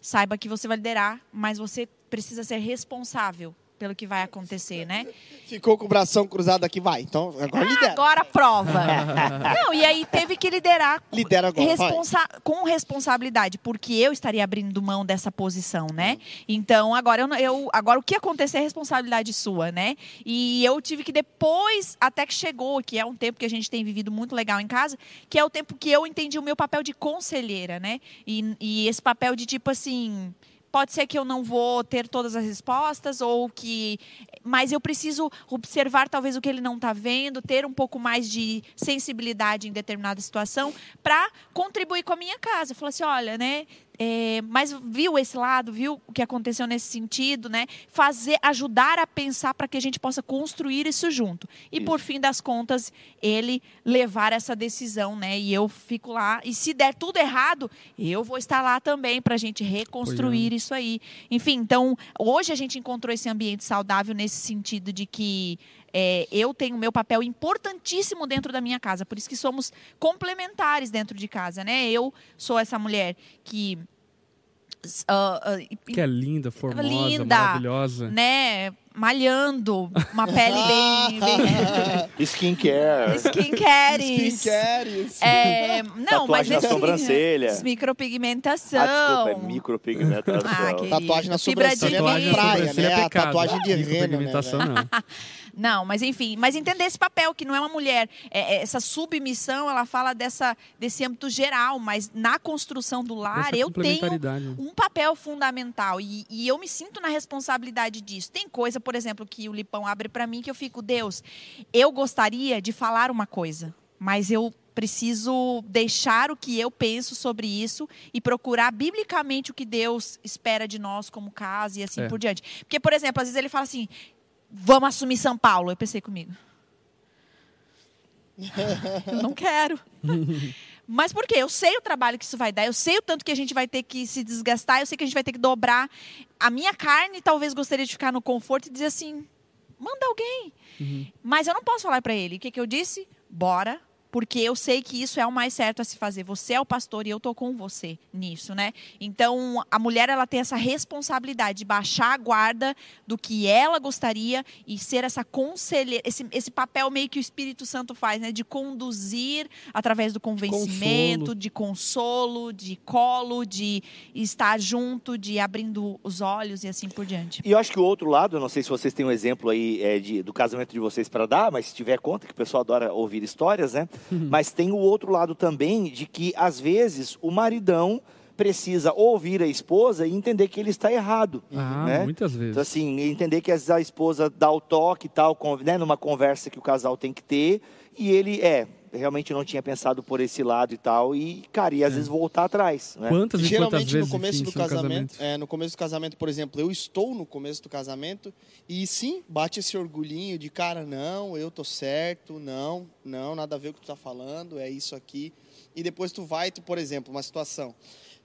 Saiba que você vai liderar, mas você precisa ser responsável pelo que vai acontecer, né? Ficou com o bração cruzado aqui, vai. Então, agora ah, lidera. Agora prova. Não, e aí teve que liderar Lidera agora, responsa com responsabilidade, porque eu estaria abrindo mão dessa posição, né? Então, agora eu, eu agora o que acontecer é responsabilidade sua, né? E eu tive que depois, até que chegou, que é um tempo que a gente tem vivido muito legal em casa, que é o tempo que eu entendi o meu papel de conselheira, né? E, e esse papel de tipo assim, pode ser que eu não vou ter todas as respostas ou que mas eu preciso observar talvez o que ele não está vendo, ter um pouco mais de sensibilidade em determinada situação para contribuir com a minha casa. Falar assim, olha, né? É, mas viu esse lado, viu o que aconteceu nesse sentido, né? Fazer, ajudar a pensar para que a gente possa construir isso junto. E isso. por fim das contas, ele levar essa decisão, né? E eu fico lá. E se der tudo errado, eu vou estar lá também para a gente reconstruir isso aí. Enfim, então hoje a gente encontrou esse ambiente saudável nesse sentido de que é, eu tenho meu papel importantíssimo dentro da minha casa. Por isso que somos complementares dentro de casa, né? Eu sou essa mulher que Uh, uh, que é linda, formosa, linda, maravilhosa. Né? Malhando, uma pele bem. bem... Skincare. Skincare. Skincare. É, não, Tatuagem mas na sobrancelha. Micropigmentação. Ah, desculpa, é micropigmentação. Ah, tatuagem na sobrancelha é praia, né? É a tatuagem de rena, né? não. Não, mas enfim, mas entender esse papel, que não é uma mulher. É, é, essa submissão, ela fala dessa, desse âmbito geral, mas na construção do lar eu tenho um papel fundamental. E, e, eu me sinto na responsabilidade disso. Tem coisa, por exemplo, que o Lipão abre para mim que eu fico, Deus, eu gostaria de falar uma coisa, mas eu preciso deixar o que eu penso sobre isso e procurar biblicamente o que Deus espera de nós como casa e assim é. por diante. Porque, por exemplo, às vezes ele fala assim: vamos assumir São Paulo. Eu pensei comigo. eu não quero. Mas por quê? Eu sei o trabalho que isso vai dar, eu sei o tanto que a gente vai ter que se desgastar, eu sei que a gente vai ter que dobrar. A minha carne talvez gostaria de ficar no conforto e dizer assim: manda alguém. Uhum. Mas eu não posso falar para ele. O que, que eu disse? Bora porque eu sei que isso é o mais certo a se fazer. Você é o pastor e eu tô com você nisso, né? Então, a mulher ela tem essa responsabilidade de baixar a guarda do que ela gostaria e ser essa conselheira, esse, esse papel meio que o Espírito Santo faz, né? De conduzir através do convencimento, consolo. de consolo, de colo, de estar junto, de abrindo os olhos e assim por diante. E eu acho que o outro lado, eu não sei se vocês têm um exemplo aí é, de, do casamento de vocês para dar, mas se tiver conta, que o pessoal adora ouvir histórias, né? Mas tem o outro lado também de que, às vezes, o maridão precisa ouvir a esposa e entender que ele está errado. Ah, né? muitas vezes. Então, assim, entender que a esposa dá o toque e tal, né, numa conversa que o casal tem que ter, e ele é, realmente não tinha pensado por esse lado e tal, e, cara, e às é. vezes voltar atrás. Né? Quantas e Geralmente quantas vezes no começo do casamento, casamento? É, no começo do casamento, por exemplo, eu estou no começo do casamento e sim, bate esse orgulhinho de cara, não, eu tô certo, não, não, nada a ver com o que tu tá falando, é isso aqui. E depois tu vai, tu, por exemplo, uma situação.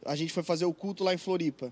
A gente foi fazer o culto lá em Floripa.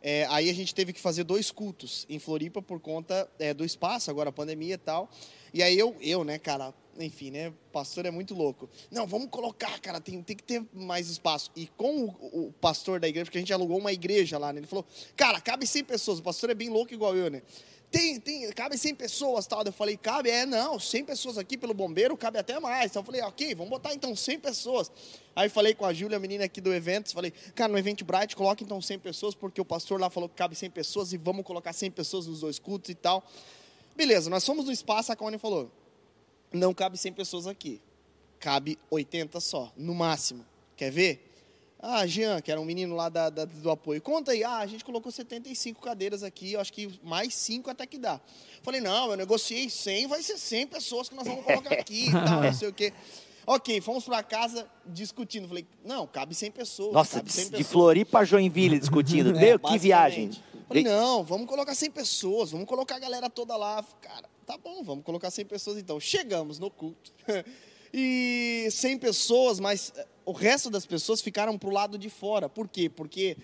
É, aí a gente teve que fazer dois cultos em Floripa por conta é, do espaço, agora a pandemia e tal. E aí eu, eu, né, cara, enfim, né? Pastor é muito louco. Não, vamos colocar, cara, tem, tem que ter mais espaço. E com o, o pastor da igreja, porque a gente alugou uma igreja lá, né? Ele falou, cara, cabe 100 pessoas. O pastor é bem louco igual eu, né? Tem, tem, cabe 100 pessoas, tal. Eu falei, cabe, é, não, 100 pessoas aqui pelo bombeiro, cabe até mais. Então eu falei, ok, vamos botar então 100 pessoas. Aí falei com a Júlia, a menina aqui do evento, falei, cara, no Event Bright, coloca então 100 pessoas, porque o pastor lá falou que cabe 100 pessoas e vamos colocar 100 pessoas nos dois cultos e tal. Beleza, nós fomos no espaço, a Connie falou, não cabe 100 pessoas aqui. Cabe 80 só, no máximo. Quer ver? Ah, Jean, que era um menino lá da, da, do apoio, conta aí. Ah, a gente colocou 75 cadeiras aqui, eu acho que mais 5 até que dá. Falei, não, eu negociei 100, vai ser 100 pessoas que nós vamos colocar aqui e tal, não sei o quê. Ok, fomos para casa discutindo. Falei, não, cabe 100 pessoas. Nossa, de, 100 pessoas. de Floripa a Joinville discutindo. é, Meu, que viagem. Falei, não, vamos colocar 100 pessoas, vamos colocar a galera toda lá. Cara, tá bom, vamos colocar 100 pessoas então. Chegamos no culto. E 100 pessoas, mas eh, o resto das pessoas ficaram pro lado de fora. Por quê? Porque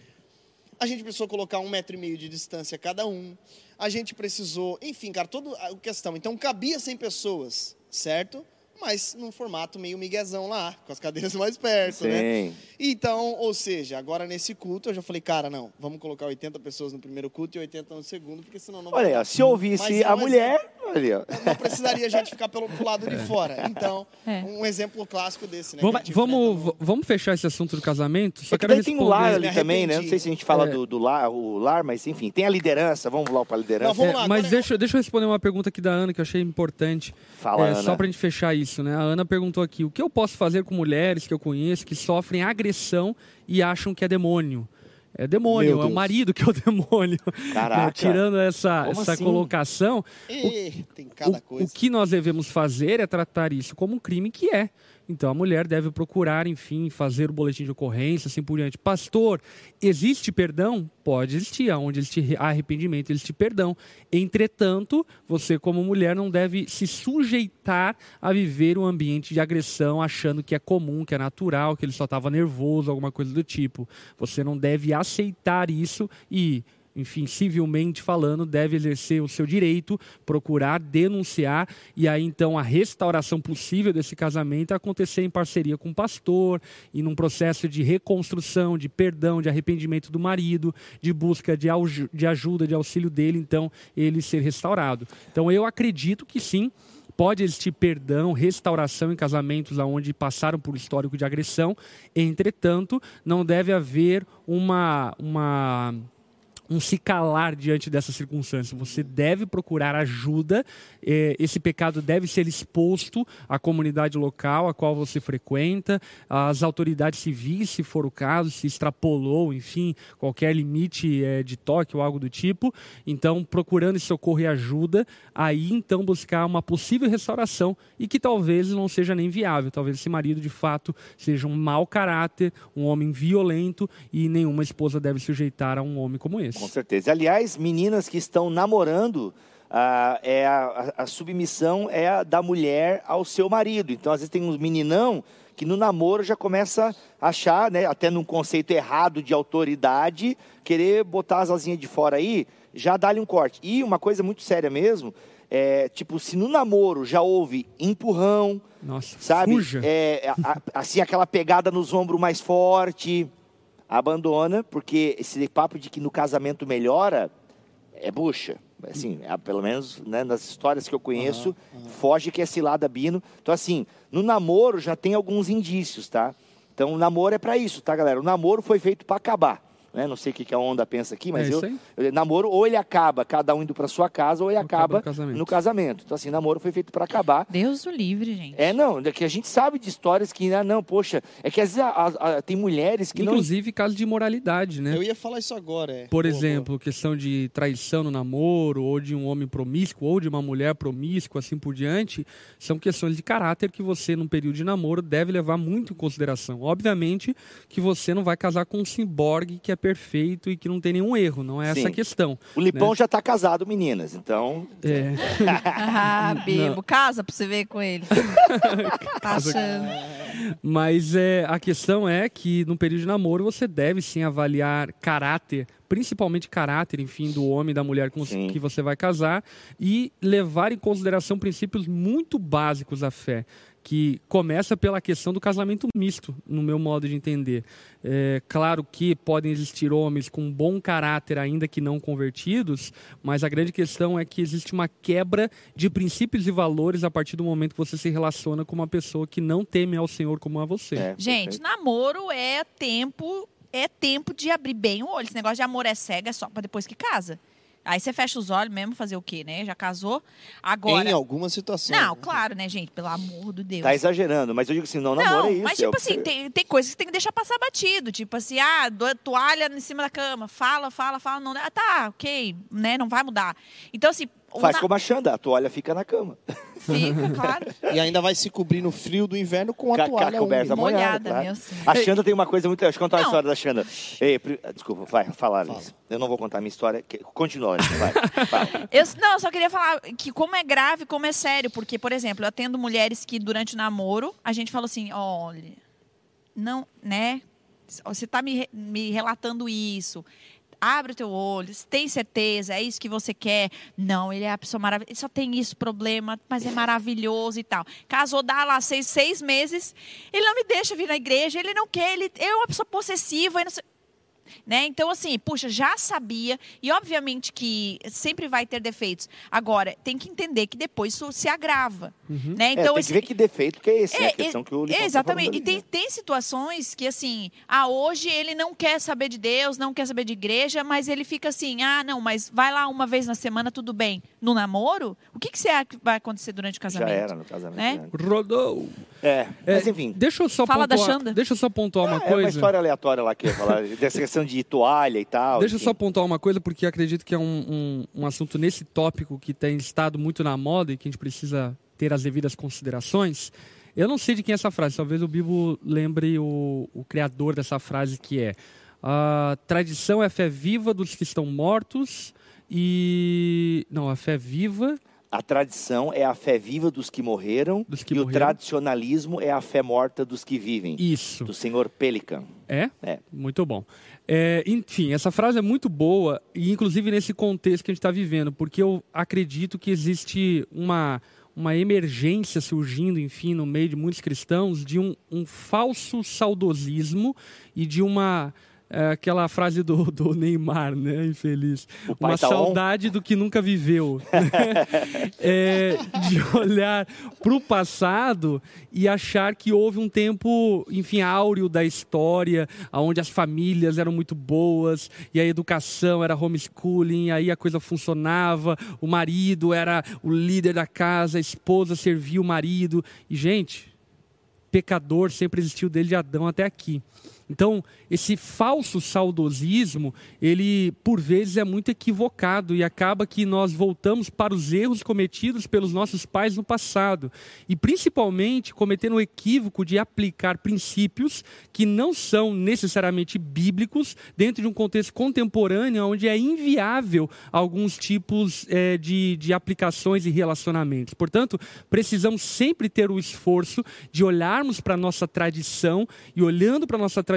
a gente precisou colocar um metro e meio de distância cada um. A gente precisou, enfim, cara, toda a questão. Então cabia 100 pessoas, certo? Mas num formato meio miguezão lá, com as cadeiras mais perto, né? Sim. Então, ou seja, agora nesse culto eu já falei, cara, não, vamos colocar 80 pessoas no primeiro culto e 80 no segundo, porque senão não Olha vai se ouvisse Mas é a um mulher, olha, não precisaria a gente ficar pelo pro lado de fora. Então, É. um exemplo clássico desse, né? Vamos, vamos, vamos fechar esse assunto do casamento? Só Só que quero tem o responder. lar ali também, né? Não sei se a gente fala É. do, do lar, o lar, mas enfim, tem a liderança, vamos lá para a liderança. Não, vamos É, lá, mas agora deixa, deixa eu responder uma pergunta aqui da Ana que eu achei importante. Fala, É, Ana. Só pra gente fechar isso, né? A Ana perguntou aqui: o que eu posso fazer com mulheres que eu conheço que sofrem agressão e acham que é demônio? É demônio, é o marido que é o demônio. Caraca. Né? Tirando essa, Como essa assim? colocação, Ih, tem cada o, coisa. o que nós devemos fazer é tratar isso como um crime que é. Então a mulher deve procurar, enfim, fazer o boletim de ocorrência, assim por diante. Pastor, existe perdão? Pode existir. Onde existe arrependimento, existe perdão. Entretanto, você, como mulher, não deve se sujeitar a viver um ambiente de agressão, achando que é comum, que é natural, que ele só estava nervoso, alguma coisa do tipo. Você não deve aceitar isso e enfim, civilmente falando, deve exercer o seu direito, procurar denunciar e aí então a restauração possível desse casamento acontecer em parceria com o pastor e num processo de reconstrução, de perdão, de arrependimento do marido, de busca de, de ajuda, de auxílio dele, então ele ser restaurado. Então eu acredito que sim, Pode existir perdão, restauração em casamentos onde passaram por histórico de agressão. Entretanto, não deve haver uma, uma um se calar diante dessa circunstância. Você deve procurar ajuda. eh, Esse pecado deve ser exposto à comunidade local a qual você frequenta, às autoridades civis, se for o caso, se extrapolou, enfim, qualquer limite eh, de toque ou algo do tipo. Então, procurando esse socorro e ajuda, aí então buscar uma possível restauração e que talvez não seja nem viável. Talvez esse marido de fato seja um mau caráter, um homem violento e nenhuma esposa deve sujeitar a um homem como esse. Com certeza. Aliás, meninas que estão namorando, ah, é a, a- a submissão é a da mulher ao seu marido. Então, às vezes tem uns meninão que no namoro já começa a achar, né, até num conceito errado de autoridade, querer botar as asinhas de fora aí, já dá-lhe um corte. E uma coisa muito séria mesmo, é, tipo, se no namoro já houve empurrão, Nossa, sabe? É, a- assim, aquela pegada nos ombros mais forte, abandona, porque esse papo de que no casamento melhora é bucha. Assim, é, pelo menos né, nas histórias que eu conheço, foge que é cilada bino. Então, assim, no namoro já tem alguns indícios, tá? Então, o namoro é pra isso, tá, galera? O namoro foi feito pra acabar. Né? Não sei o que que a onda pensa aqui, mas É eu, eu- namoro ou ele acaba, cada um indo pra sua casa, ou ele Acaba acaba, no casamento. no casamento. Então, assim, namoro foi feito pra acabar. Deus o livre, gente. É, não, é que a gente sabe de histórias que, ah, não, poxa, é que às vezes a- a- a- tem mulheres que Inclusive casos de imoralidade, né? Eu ia falar isso agora. é. Por exemplo, questão de traição no namoro, ou de um homem promíscuo, ou de uma mulher promíscua, assim por diante, são questões de caráter que você, num período de namoro, deve levar muito em consideração. Obviamente que você não vai casar com um ciborgue que é perfeito e que não tem nenhum erro, não é essa a questão. O Lipão né? já tá casado, meninas, então... É, Ah, bebo. Casa pra você ver com ele. tá achando. Mas é, a questão é que no período de namoro você deve sim avaliar caráter, principalmente caráter, enfim, do homem e da mulher com Sim. que você vai casar e levar em consideração princípios muito básicos da fé. Que começa pela questão do casamento misto, no meu modo de entender. É, claro que podem existir homens com bom caráter, ainda que não convertidos, mas a grande questão é que existe uma quebra de princípios e valores a partir do momento que você se relaciona com uma pessoa que não teme ao Senhor como a você. é, Gente, perfeito. namoro é tempo, é tempo de abrir bem o olho. Esse negócio de amor é cega é só pra depois que casa. Aí você fecha os olhos mesmo, fazer o quê, né? Já casou. Agora. Em algumas situações. Não, claro, né, gente? Pelo amor de Deus. Tá exagerando, mas eu digo assim, não, namoro Não, é isso. mas é tipo que assim, tem, tem coisas que tem que deixar passar batido. Tipo assim, ah, do- toalha em cima da cama. Fala, fala, fala. Não, ah, tá, ok, né? Não vai mudar. Então, assim, Faz na- como a Xanda, a toalha fica na cama. Fica, claro. E ainda vai se cobrir no frio do inverno com a Com a- com a toalha coberta molhada, Molhada, claro. A Xanda tem uma coisa muito... Deixa eu contar Não. história da Xanda. Ei, pri- desculpa, vai, fala, Alice. Eu não vou contar a minha história. que- Continua, Alice, vai. Eu, não, eu só queria falar que como é grave, como é sério. Porque, por exemplo, eu atendo mulheres que durante o namoro, a gente fala assim, olha, não, né? Você tá me, me relatando isso. Abre o teu olho, tem certeza, é isso que você quer. Não, ele é a pessoa maravilhosa, só tem isso, problema, mas é maravilhoso e tal. Casou, dá lá seis, seis meses, ele não me deixa vir na igreja, ele não quer, ele é uma pessoa possessiva, não sei- né? Então, assim, puxa, já sabia, e obviamente que sempre vai ter defeitos. Agora, tem que entender que depois isso se agrava. Né? É, Então, tem que assim, ver que defeito que é esse, né? é, A questão que o tá Exatamente. falando E tem, né? tem situações que, assim, ah, hoje ele não quer saber de Deus, não quer saber de igreja, mas ele fica assim, ah, não, mas vai lá uma vez na semana, tudo bem. No namoro, o que, que você acha que vai acontecer durante o Já casamento? era no casamento. Né? né? Rodou. É, É, mas enfim. Deixa eu só Fala da pontuar, Xanda. Deixa eu só pontuar uma é coisa. uma história aleatória lá que eu ia falar, questão de toalha e tal. Deixa eu enfim. só pontuar uma coisa, porque acredito que é um, um, um assunto nesse tópico que tem estado muito na moda e que a gente precisa ter as devidas considerações. Eu não sei de quem é essa frase, talvez o Bibo lembre o, o criador dessa frase, que é a tradição é a fé viva dos que estão mortos e... Não, a fé viva A tradição é a fé viva dos que morreram dos que e o morreram. tradicionalismo é a fé morta dos que vivem. Isso. Do senhor Pelican. É? É. Muito bom. É, enfim, essa frase é muito boa, e inclusive nesse contexto que a gente está vivendo, porque eu acredito que existe uma, uma emergência surgindo, enfim, no meio de muitos cristãos, de um, um falso saudosismo e de uma. É, aquela frase do, do Neymar, né? Infeliz. Uma tá on. saudade do que nunca viveu. né? É, de olhar para o passado e achar que houve um tempo, enfim, áureo da história, onde as famílias eram muito boas e a educação era homeschooling, aí a coisa funcionava, o marido era o líder da casa, a esposa servia o marido. E, gente, pecador sempre existiu desde Adão até aqui. Então, esse falso saudosismo, ele por vezes é muito equivocado e acaba que nós voltamos para os erros cometidos pelos nossos pais no passado. E principalmente cometendo o equívoco de aplicar princípios que não são necessariamente bíblicos dentro de um contexto contemporâneo onde é inviável alguns tipos eh, de, de aplicações e relacionamentos. Portanto, precisamos sempre ter o esforço de olharmos para a nossa tradição e olhando para a nossa tradição,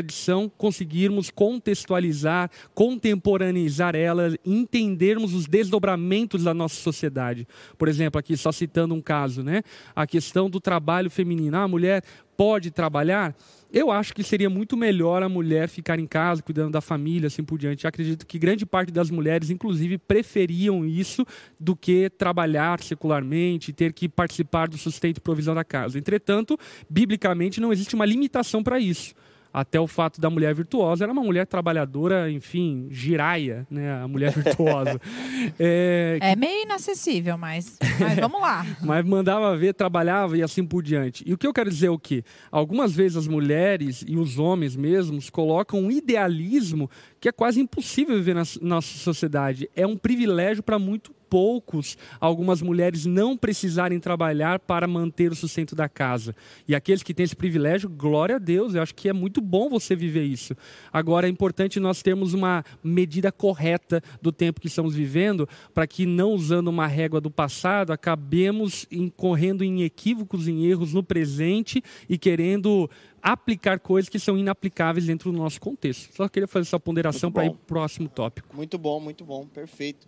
conseguirmos contextualizar, contemporaneizar ela, entendermos os desdobramentos da nossa sociedade. Por exemplo, aqui só citando um caso, né? A questão do trabalho feminino. Ah, a mulher pode trabalhar? Eu acho que seria muito melhor a mulher ficar em casa, cuidando da família, assim por diante. Eu acredito que grande parte das mulheres, inclusive, preferiam isso do que trabalhar secularmente, ter que participar do sustento e provisão da casa. Entretanto, biblicamente não existe uma limitação para isso. Até o fato da mulher virtuosa era uma mulher trabalhadora, enfim, giraia, né? A mulher virtuosa. É, É meio inacessível, mas, mas vamos lá. mas mandava ver, trabalhava e assim por diante. E o que eu quero dizer é o quê? Algumas vezes as mulheres e os homens mesmos colocam um idealismo que é quase impossível viver na nossa sociedade. É um privilégio para muito poucos algumas mulheres não precisarem trabalhar para manter o sustento da casa. E aqueles que têm esse privilégio, glória a Deus, eu acho que é muito bom você viver isso. Agora é importante nós termos uma medida correta do tempo que estamos vivendo, para que não usando uma régua do passado, acabemos incorrendo em equívocos, em erros no presente e querendo aplicar coisas que são inaplicáveis dentro do nosso contexto. Só queria fazer essa ponderação para ir para o próximo tópico. Muito bom, muito bom, perfeito.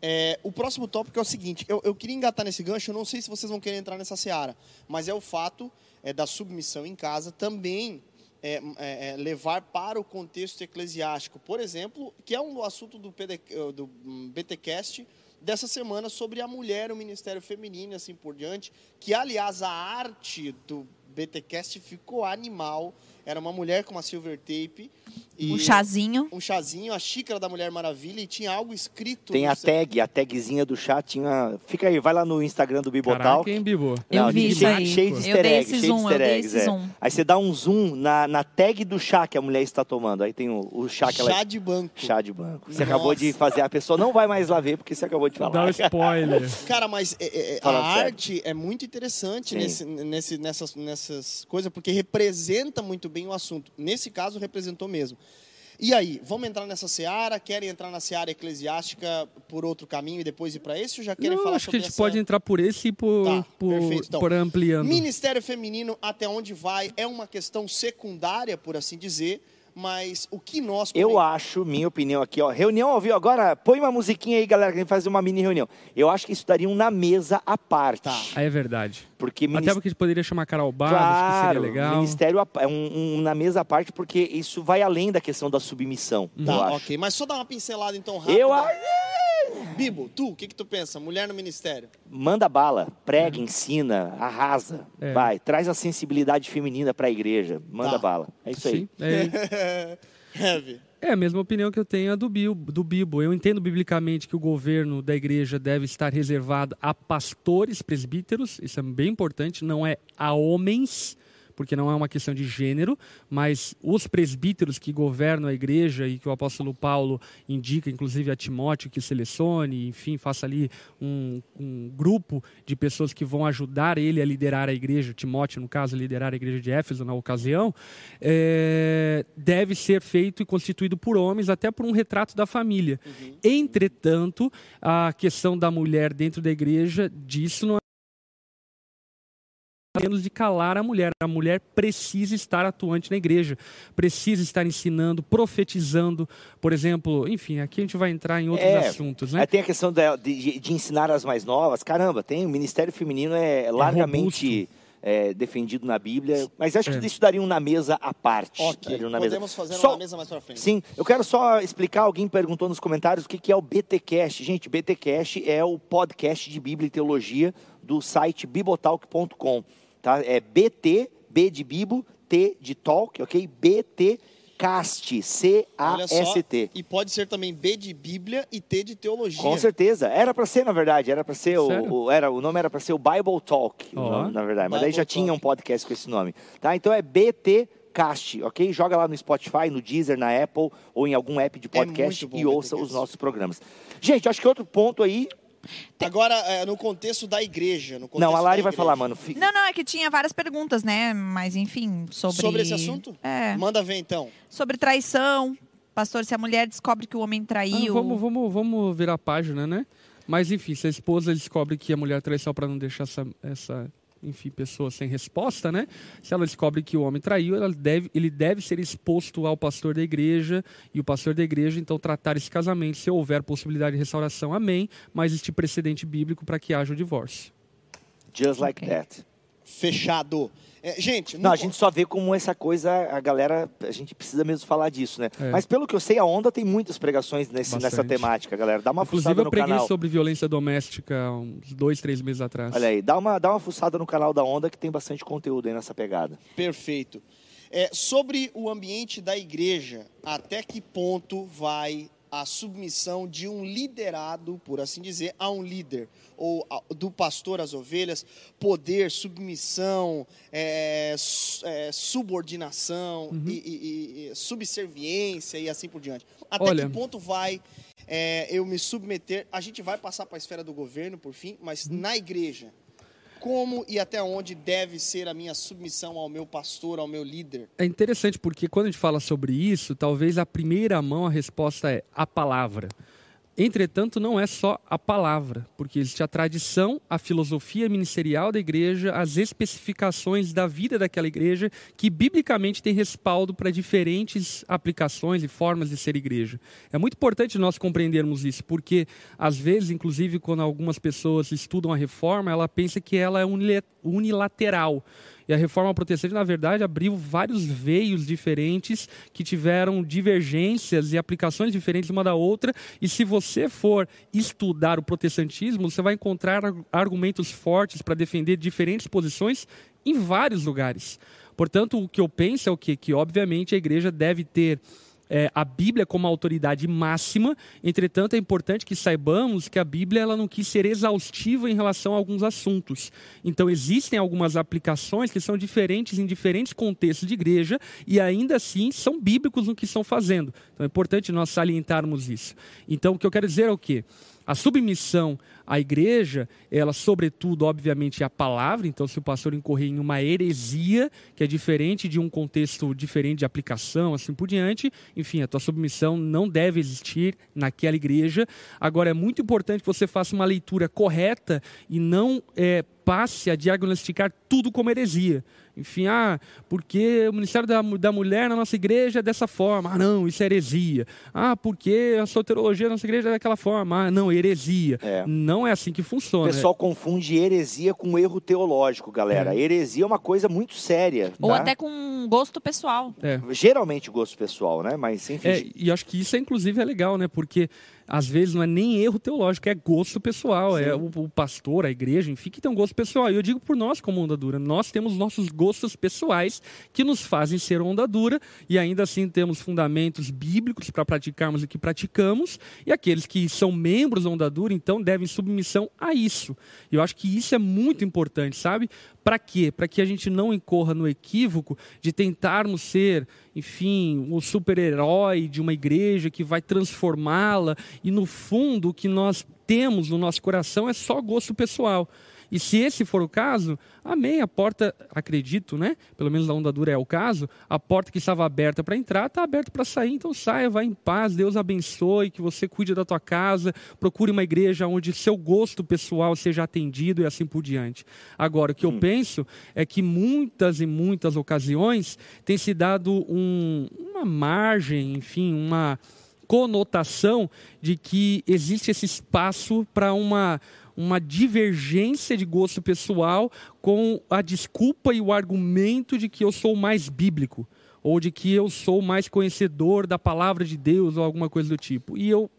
É, o próximo tópico é o seguinte: eu, eu queria engatar nesse gancho, eu não sei se vocês vão querer entrar nessa seara, mas é o fato é, da submissão em casa também é, é, é, levar para o contexto eclesiástico. Por exemplo, que é um assunto do, PD, do hum, BTcast dessa semana sobre a mulher, o ministério feminino e assim por diante, que aliás a arte do BTcast ficou animal. Era uma mulher com uma silver tape. E Um chazinho. Um chazinho, a xícara da Mulher Maravilha e tinha algo escrito. Tem a tag, a tagzinha do chat. Tinha... Fica aí, vai lá no Instagram do Bibotal. Caraca, hein, Bibo? Eu Não, vi cheio- isso aí. cheio de Eu easter esse cheio de zoom, easter eu dei eggs, esse é. zoom. Aí você dá um zoom na, na tag do chá que a mulher está tomando. Aí tem o, o chá que ela... Chá de banco. Chá de banco. Você Nossa. acabou de fazer, a pessoa não vai mais lá ver porque você acabou de Dá falar. um spoiler. Cara, mas é, é, é, a sério. arte é muito interessante nesse, nesse, nessas, nessas coisas, porque representa muito bem o assunto. Nesse caso, representou mesmo. E aí, vamos entrar nessa seara? Querem entrar na seara eclesiástica por outro caminho e depois ir para esse? Ou já querem Não, falar acho que sobre a gente essa... pode entrar por esse e por, Tá, por, então. por ampliando. Ministério feminino, até onde vai, é uma questão secundária, por assim dizer, mas o que nós... Eu acho, minha opinião aqui, ó. Reunião ao vivo. Agora, põe uma musiquinha aí, galera, que a gente faz uma mini reunião. Eu acho que isso daria um na mesa à parte. Tá. Ah, é verdade. Porque Até ministério. porque a gente poderia chamar Carol Barros, que Claro, seria legal. ministério é um, um na mesa à parte, porque isso vai além da questão da submissão. eu Tá, acho. ok. Mas só dar uma pincelada, então, rápida. Eu acho. Bibo, tu, o que, que tu pensa? Mulher no ministério. Manda bala, prega, ensina, arrasa, É. vai, traz a sensibilidade feminina para a igreja, manda Tá. bala. É isso aí. Sim, é, Heavy. é a mesma opinião que eu tenho a do Bibo, do Bibo. Eu entendo biblicamente que o governo da igreja deve estar reservado a pastores presbíteros, isso é bem importante, não é a homens, porque não é uma questão de gênero, mas os presbíteros que governam a igreja e que o apóstolo Paulo indica, inclusive a Timóteo, que selecione, enfim, faça ali um, um grupo de pessoas que vão ajudar ele a liderar a igreja, Timóteo, no caso, liderar a igreja de Éfeso na ocasião, é, deve ser feito e constituído por homens, até por um retrato da família. Entretanto, a questão da mulher dentro da igreja, disso não é menos de calar a mulher. A mulher precisa estar atuante na igreja, precisa estar ensinando, profetizando, por exemplo, enfim, aqui a gente vai entrar em outros É, assuntos, né? Aí tem a questão da- de, de ensinar as mais novas. Caramba, tem o ministério feminino é largamente é, defendido na Bíblia, mas acho que É. isso daria um na mesa à parte. Ok, daria um na mesa. podemos fazer Só- uma mesa mais pra frente. Sim, eu quero só explicar, alguém perguntou nos comentários o que que é o BTcast. Gente, BTcast é o podcast de Bíblia e Teologia do site bibotalk.com, tá? É BT, B de Bibo, T de Talk, ok? BT Cast, C-A-S-T. e pode ser também B de Bíblia e T de Teologia. Com certeza. Era para ser, na verdade, era para ser o, o- era o nome era para ser o Bible Talk, nome, na verdade. Mas daí Bible já tinha Talk. um podcast com esse nome, tá? Então é BT Cast, ok? Joga lá no Spotify, no Deezer, na Apple ou em algum app de podcast É muito bom e ouça os nossos programas. Gente, acho que outro ponto aí. Agora, é, no contexto da igreja. No contexto Não, a Lari vai falar, mano. Fi- Não, não, é que tinha várias perguntas, né? Mas enfim, sobre. Sobre esse assunto? É. Manda ver então. Sobre traição. Pastor, se a mulher descobre que o homem Ah, traiu. vamos, vamos, vamos virar a página, né? Mas enfim, se a esposa descobre que a mulher traiu para não deixar essa, essa enfim, pessoa sem resposta, né? Se ela descobre que o homem traiu, ela deve, ele deve ser exposto ao pastor da igreja e o pastor da igreja então tratar esse casamento, se houver possibilidade de restauração, amém, mas este precedente bíblico para que haja o divórcio. Just like Ok. that. Fechado. É, gente, Não, no a gente só vê como essa coisa, a galera, a gente precisa mesmo falar disso, né? É. Mas pelo que eu sei, a Onda tem muitas pregações nesse, nessa temática, galera. Dá uma Inclusive, fuçada eu no preguei canal. sobre violência doméstica uns dois, três meses atrás. Olha aí, dá uma, dá uma fuçada no canal da Onda que tem bastante conteúdo aí nessa pegada. Perfeito. É, sobre o ambiente da igreja, até que ponto vai a submissão de um liderado, por assim dizer, a um líder, ou a- do pastor às ovelhas, poder, submissão, é, su- é, subordinação, Uhum. e, e- e subserviência e assim por diante. Até Olha- que ponto vai é, eu me submeter? A gente vai passar para a esfera do governo, por fim, mas Uhum. na igreja, como e até onde deve ser a minha submissão ao meu pastor, ao meu líder? É interessante porque quando a gente fala sobre isso, talvez a primeira mão a resposta é a palavra. Entretanto, não é só a palavra, porque existe a tradição, a filosofia ministerial da igreja, as especificações da vida daquela igreja, que biblicamente tem respaldo para diferentes aplicações e formas de ser igreja. É muito importante nós compreendermos isso, porque às vezes, inclusive, quando algumas pessoas estudam a reforma, ela pensa que ela é unilateral. E a reforma protestante, na verdade, abriu vários veios diferentes que tiveram divergências e aplicações diferentes uma da outra. E se você for estudar o protestantismo, você vai encontrar ar- argumentos fortes para defender diferentes posições em vários lugares. Por Portanto, o que eu penso é o quê? Que, obviamente, a igreja deve ter é, a Bíblia como autoridade máxima, entretanto, é importante que saibamos que a Bíblia ela não quis ser exaustiva em relação a alguns assuntos. Então, existem algumas aplicações que são diferentes em diferentes contextos de igreja e ainda assim são bíblicos no que estão fazendo. Então, é importante nós salientarmos isso. Então, o que eu quero dizer é o quê? A submissão à igreja, ela, sobretudo, obviamente, é a palavra. Então, se o pastor incorrer em uma heresia, que é diferente de um contexto diferente de aplicação, assim por diante, enfim, a tua submissão não deve existir naquela igreja. Agora, é muito importante que você faça uma leitura correta e não é, passe a diagnosticar tudo como heresia. Enfim, ah, porque o Ministério da, da Mulher na nossa igreja é dessa forma. Ah, não, isso é heresia. Ah, porque a soterologia na nossa igreja é daquela forma. Ah, não, heresia. É. Não é assim que funciona. O pessoal confunde heresia com erro teológico, galera. É. Heresia é uma coisa muito séria. Ou tá? até com gosto pessoal. É. Geralmente gosto pessoal, né? Mas enfim. É, e acho que isso, inclusive, é legal, né? Porque às vezes não é nem erro teológico, é gosto pessoal. Sim. É o, o, pastor, a igreja, enfim, que tem um gosto pessoal. E eu digo por nós como onda dura, nós temos nossos gostos pessoais que nos fazem ser onda dura e ainda assim temos fundamentos bíblicos para praticarmos o que praticamos e aqueles que são membros da onda dura, então devem submissão a isso. E eu acho que isso é muito importante, sabe? Para quê? Para que a gente não incorra no equívoco de tentarmos ser, enfim, o super-herói de uma igreja que vai transformá-la e no fundo o que nós temos no nosso coração é só gosto pessoal. E se esse for o caso, amém. A porta, acredito, né? Pelo menos a onda dura é o caso. A porta que estava aberta para entrar está aberta para sair. Então saia, vá em paz. Deus abençoe, que você cuide da tua casa. Procure uma igreja onde seu gosto pessoal seja atendido e assim por diante. Agora, o que eu hum. penso é que muitas e muitas ocasiões tem se dado um, uma margem, enfim, uma conotação de que existe esse espaço para uma uma divergência de gosto pessoal com a desculpa e o argumento de que eu sou mais bíblico ou de que eu sou mais conhecedor da palavra de Deus ou alguma coisa do tipo. E eu,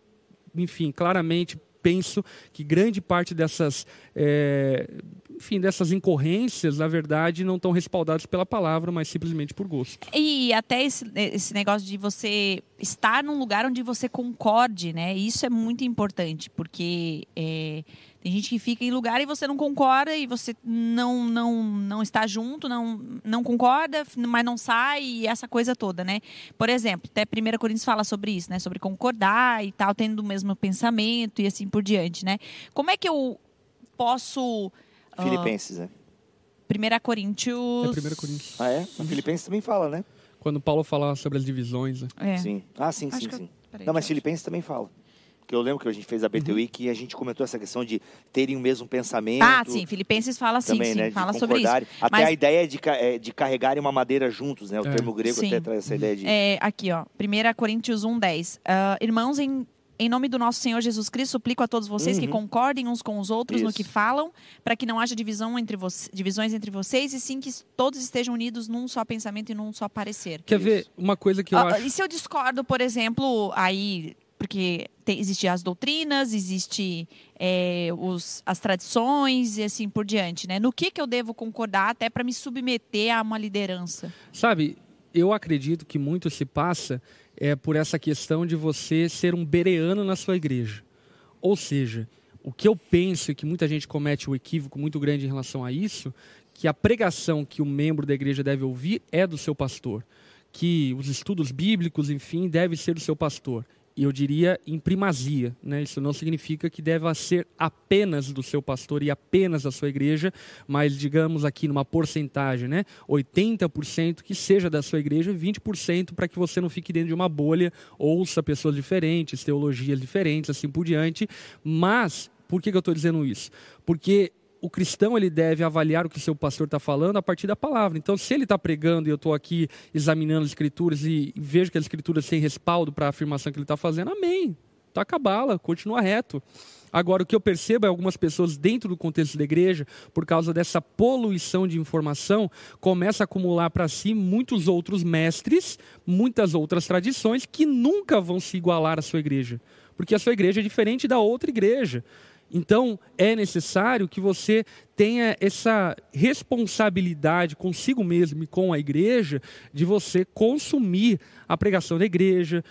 enfim, claramente penso que grande parte dessas, é, enfim, dessas incorrências, na verdade, não estão respaldadas pela palavra, mas simplesmente por gosto. E até esse, esse negócio de você estar num lugar onde você concorde, né? Isso é muito importante, porque é, tem gente que fica em lugar e você não concorda e você não não não está junto, não não concorda, mas não sai e essa coisa toda, né? Por exemplo, até 1 Coríntios fala sobre isso, né? Sobre concordar e tal, tendo o mesmo pensamento e assim por diante, né? Como é que eu posso Filipenses, uh, né? 1 Coríntios. É 1 Coríntios. Ah, é? A Filipenses também fala, né? Quando Paulo fala sobre as divisões. Né? É. Sim. Ah, sim, Acho sim, sim. Eu... Não, mas Filipenses também fala que eu lembro que a gente fez a BTUI, uhum. que a gente comentou essa questão de terem o mesmo pensamento. Ah, sim, Filipenses fala assim, também, sim, né, fala sobre isso. Até Mas... a ideia de, é, de carregarem uma madeira juntos, né? O é. termo grego sim. até traz essa ideia de... É, aqui, ó, 1 Coríntios 1, 10. Uh, irmãos, em em nome do nosso Senhor Jesus Cristo, suplico a todos vocês uhum. que concordem uns com os outros Isso. no que falam, para que não haja divisão entre divisões entre vocês, e sim que todos estejam unidos num só pensamento e num só parecer. Quer Isso. ver uma coisa que eu uh, acho... E se eu discordo, por exemplo, aí porque tem, existe as doutrinas, existe é, os, as tradições e assim por diante, né? No que, que eu devo concordar até para me submeter a uma liderança? Sabe, eu acredito que muito se passa é, por essa questão de você ser um bereano na sua igreja. Ou seja, o que eu penso e que muita gente comete um equívoco muito grande em relação a isso, que a pregação que o membro da igreja deve ouvir é do seu pastor que os estudos bíblicos, enfim, deve ser do seu pastor eu diria em primazia. Né? Isso não significa que deva ser apenas do seu pastor e apenas da sua igreja, mas digamos aqui numa porcentagem, né? 80% que seja da sua igreja e 20% para que você não fique dentro de uma bolha, ouça pessoas diferentes, teologias diferentes, assim por diante. Mas, por que, que eu estou dizendo isso? Porque o cristão ele deve avaliar o que seu pastor está falando a partir da palavra. Então, se ele está pregando e eu estou aqui examinando as escrituras e vejo que as escrituras têm respaldo para a afirmação que ele está fazendo, amém. Toca a bala, continua reto. Agora, o que eu percebo é algumas pessoas dentro do contexto da igreja, por causa dessa poluição de informação, começa a acumular para si muitos outros mestres, muitas outras tradições que nunca vão se igualar à sua igreja. Porque a sua igreja é diferente da outra igreja. Então, é necessário que você tenha essa responsabilidade consigo mesmo e com a igreja de você consumir a pregação da igreja,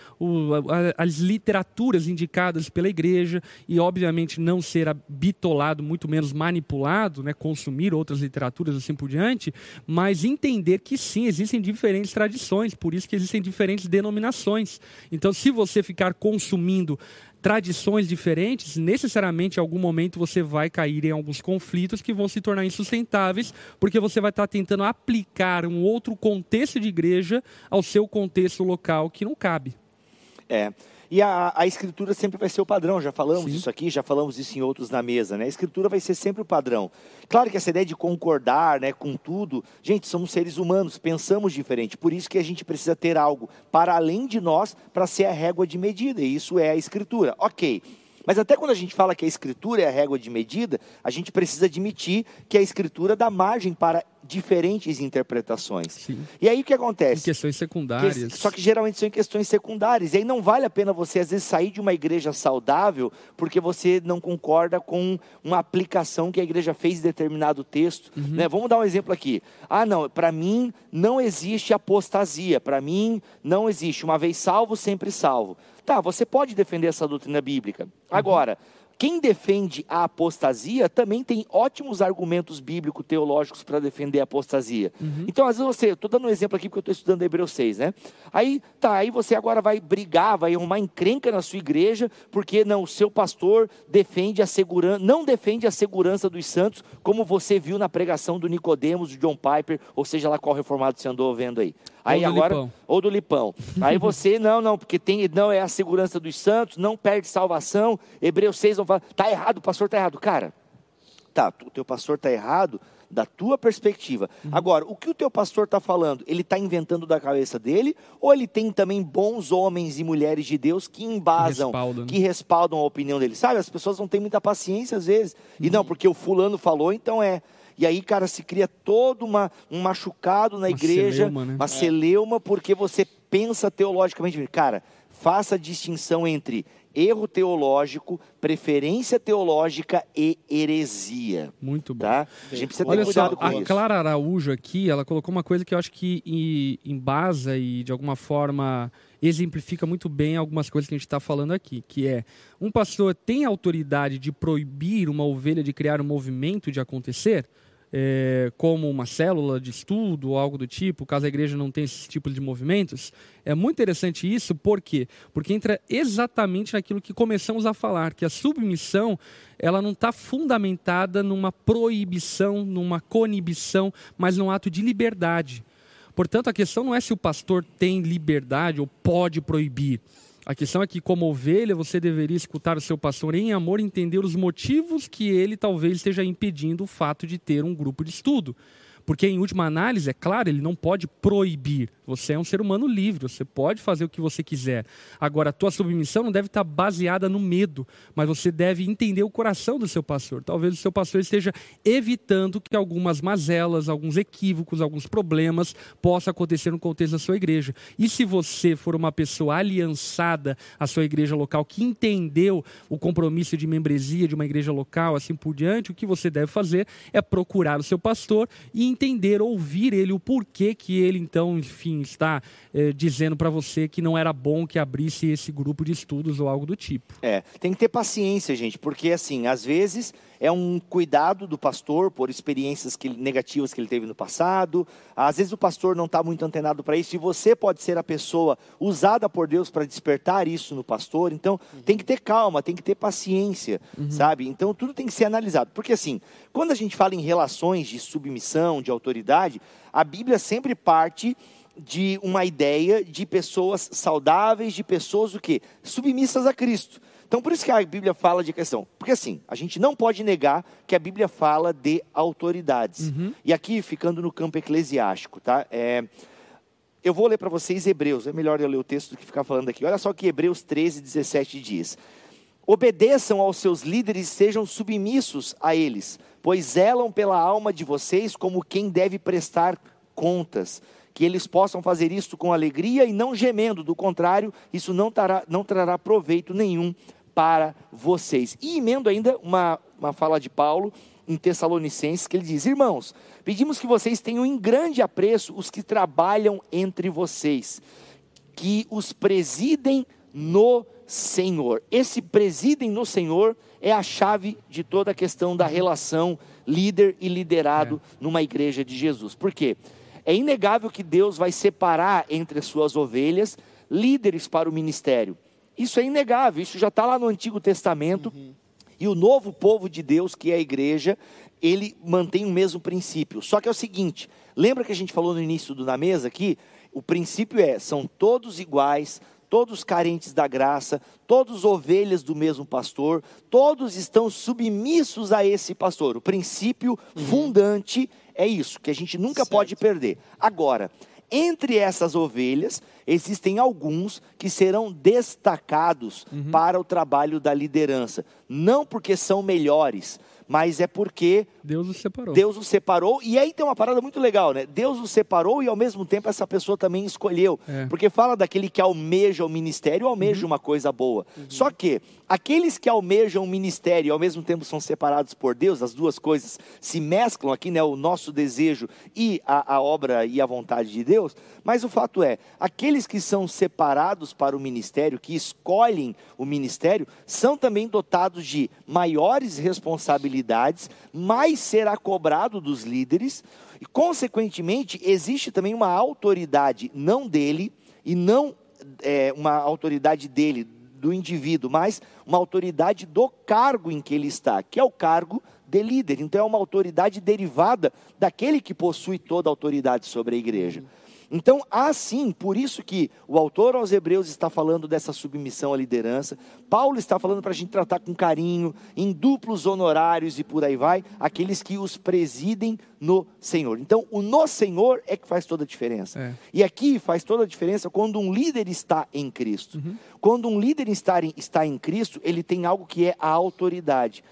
as literaturas indicadas pela igreja e, obviamente, não ser bitolado, muito menos manipulado, né, consumir outras literaturas assim por diante, mas entender que sim, existem diferentes tradições, por isso que existem diferentes denominações. Então, se você ficar consumindo tradições diferentes, necessariamente em algum momento você vai cair em alguns conflitos que vão se tornar insustentáveis, porque você vai estar tentando aplicar um outro contexto de igreja ao seu contexto local que não cabe. É. E a, a, escritura sempre vai ser o padrão, já falamos Sim. isso aqui, já falamos isso em outros na mesa, né? A escritura vai ser sempre o padrão. Claro que essa ideia de concordar né, com tudo, gente, somos seres humanos, pensamos diferente, por isso que a gente precisa ter algo para além de nós para ser a régua de medida, e isso é a escritura. Ok. Mas até quando a gente fala que a escritura é a régua de medida, a gente precisa admitir que a escritura dá margem para diferentes interpretações. Sim. E aí o que acontece? Em questões secundárias. Que, só que geralmente são em questões secundárias. E aí não vale a pena você, às vezes, sair de uma igreja saudável porque você não concorda com uma aplicação que a igreja fez em determinado texto. Uhum. Né? Vamos dar um exemplo aqui. Ah, não, para mim não existe apostasia. Para mim não existe. Uma vez salvo, sempre salvo. Tá, você pode defender essa doutrina bíblica. Uhum. Agora, quem defende a apostasia também tem ótimos argumentos bíblicos teológicos para defender a apostasia. Uhum. Então, às vezes você, estou dando um exemplo aqui porque eu estou estudando Hebreus 6, né? Aí, tá, aí você agora vai brigar, vai arrumar encrenca na sua igreja, porque não, o seu pastor defende a segurança, não defende a segurança dos santos, como você viu na pregação do Nicodemos, do John Piper, ou seja lá qual reformado você andou vendo aí. Aí ou agora, Lipão. ou do Lipão. Aí você, não, não, porque tem, não é a segurança dos santos, não perde salvação. Hebreus 6 não fala, tá errado, o pastor tá errado. Cara, tá, o teu pastor tá errado da tua perspectiva. Uhum. Agora, o que o teu pastor está falando? Ele está inventando da cabeça dele? Ou ele tem também bons homens e mulheres de Deus que embasam, que respaldam, que respaldam a opinião dele? Sabe, as pessoas não têm muita paciência às vezes. Uhum. E não, porque o fulano falou, então é. E aí, cara, se cria todo uma, um machucado na uma igreja, celeuma, né? uma celeuma, porque você pensa teologicamente. Cara, faça a distinção entre erro teológico, preferência teológica e heresia. Muito bom. Tá? A gente precisa Olha ter cuidado só, com a isso. A Clara Araújo aqui, ela colocou uma coisa que eu acho que embasa e de alguma forma exemplifica muito bem algumas coisas que a gente está falando aqui, que é um pastor tem autoridade de proibir uma ovelha de criar um movimento de acontecer? É, como uma célula de estudo ou algo do tipo, caso a igreja não tenha esse tipo de movimentos. É muito interessante isso, por quê? Porque entra exatamente naquilo que começamos a falar, que a submissão ela não está fundamentada numa proibição, numa conibição, mas num ato de liberdade. Portanto, a questão não é se o pastor tem liberdade ou pode proibir. A questão é que, como ovelha, você deveria escutar o seu pastor em amor e entender os motivos que ele talvez esteja impedindo o fato de ter um grupo de estudo. Porque, em última análise, é claro, ele não pode proibir. Você é um ser humano livre, você pode fazer o que você quiser. Agora, a tua submissão não deve estar baseada no medo, mas você deve entender o coração do seu pastor. Talvez o seu pastor esteja evitando que algumas mazelas, alguns equívocos, alguns problemas possam acontecer no contexto da sua igreja. E se você for uma pessoa aliançada à sua igreja local, que entendeu o compromisso de membresia de uma igreja local, assim por diante, o que você deve fazer é procurar o seu pastor e entender, ouvir ele, o porquê que ele, então, enfim, está eh, dizendo para você que não era bom que abrisse esse grupo de estudos ou algo do tipo. É, tem que ter paciência, gente, porque, assim, às vezes é um cuidado do pastor por experiências que, negativas que ele teve no passado. Às vezes o pastor não está muito antenado para isso e você pode ser a pessoa usada por Deus para despertar isso no pastor. Então uhum. tem que ter calma, tem que ter paciência, uhum. sabe? Então tudo tem que ser analisado. Porque assim, quando a gente fala em relações de submissão, de autoridade, a Bíblia sempre parte de uma ideia de pessoas saudáveis, de pessoas o quê? Submissas a Cristo. Então, por isso que a Bíblia fala de questão. Porque assim, a gente não pode negar que a Bíblia fala de autoridades. Uhum. E aqui, ficando no campo eclesiástico, tá? É, eu vou ler para vocês Hebreus. É melhor eu ler o texto do que ficar falando aqui. Olha só o que Hebreus 13, 17 diz. Obedeçam aos seus líderes e sejam submissos a eles, pois zelam pela alma de vocês como quem deve prestar contas que eles possam fazer isto com alegria e não gemendo, do contrário, isso não trará, não trará proveito nenhum para vocês. E emendo ainda uma, uma fala de Paulo em Tessalonicenses, que ele diz: Irmãos, pedimos que vocês tenham em grande apreço os que trabalham entre vocês, que os presidem no Senhor. Esse presidem no Senhor é a chave de toda a questão da relação líder e liderado é. numa igreja de Jesus. Por quê? É inegável que Deus vai separar entre as suas ovelhas líderes para o ministério. Isso é inegável, isso já está lá no Antigo Testamento. Uhum. E o novo povo de Deus, que é a igreja, ele mantém o mesmo princípio. Só que é o seguinte: lembra que a gente falou no início do Na Mesa aqui? O princípio é: são todos iguais, todos carentes da graça, todos ovelhas do mesmo pastor, todos estão submissos a esse pastor. O princípio uhum. fundante é isso, que a gente nunca certo. pode perder. Agora, entre essas ovelhas, existem alguns que serão destacados uhum. para o trabalho da liderança. Não porque são melhores, mas é porque Deus os separou. Deus os separou. E aí tem uma parada muito legal, né? Deus os separou e ao mesmo tempo essa pessoa também escolheu. É. Porque fala daquele que almeja o ministério, almeja uhum. uma coisa boa. Uhum. Só que aqueles que almejam o ministério e ao mesmo tempo são separados por Deus, as duas coisas se mesclam aqui, né? O nosso desejo e a, a obra e a vontade de Deus. Mas o fato é, aqueles que são separados para o ministério, que escolhem o ministério, são também dotados de maiores responsabilidades, mais será cobrado dos líderes, e, consequentemente, existe também uma autoridade, não dele, e não é, uma autoridade dele, do indivíduo, mas uma autoridade do cargo em que ele está, que é o cargo de líder. Então, é uma autoridade derivada daquele que possui toda a autoridade sobre a igreja. Então, assim, por isso que o autor aos Hebreus está falando dessa submissão à liderança, Paulo está falando para a gente tratar com carinho, em duplos honorários e por aí vai, aqueles que os presidem no Senhor. Então, o no Senhor é que faz toda a diferença. É. E aqui faz toda a diferença quando um líder está em Cristo. Uhum. Quando um líder está em, está em Cristo, ele tem algo que é a autoridade.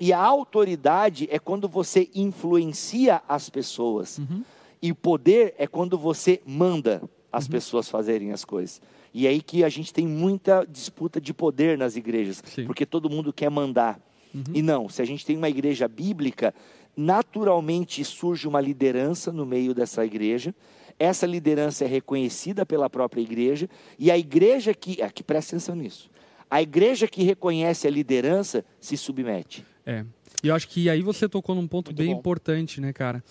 E a autoridade é quando você influencia as pessoas. Uhum. E poder é quando você manda as uhum. pessoas fazerem as coisas. E é aí que a gente tem muita disputa de poder nas igrejas, Sim. porque todo mundo quer mandar. Uhum. E não, se a gente tem uma igreja bíblica, naturalmente surge uma liderança no meio dessa igreja. Essa liderança é reconhecida pela própria igreja e a igreja que, aqui presta atenção nisso. A igreja que reconhece a liderança se submete. É. E eu acho que aí você tocou num ponto Muito bem bom. importante, né, cara?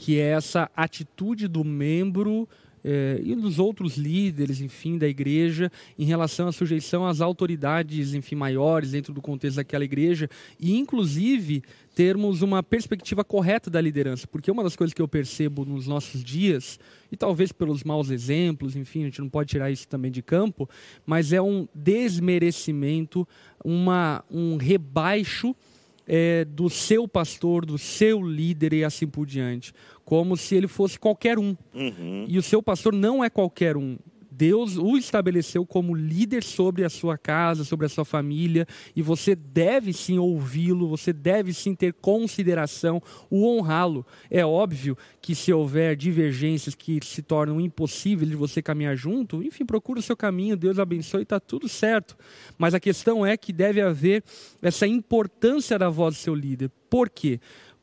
Que é essa atitude do membro é, e dos outros líderes, enfim, da igreja, em relação à sujeição às autoridades, enfim, maiores dentro do contexto daquela igreja, e inclusive termos uma perspectiva correta da liderança, porque uma das coisas que eu percebo nos nossos dias, e talvez pelos maus exemplos, enfim, a gente não pode tirar isso também de campo, mas é um desmerecimento, uma, um rebaixo é, do seu pastor, do seu líder e assim por diante. Como se ele fosse qualquer um. Uhum. E o seu pastor não é qualquer um. Deus o estabeleceu como líder sobre a sua casa, sobre a sua família, e você deve sim ouvi-lo, você deve sim ter consideração, o honrá-lo. É óbvio que se houver divergências que se tornam impossíveis de você caminhar junto, enfim, procura o seu caminho, Deus abençoe, está tudo certo. Mas a questão é que deve haver essa importância da voz do seu líder. Por quê?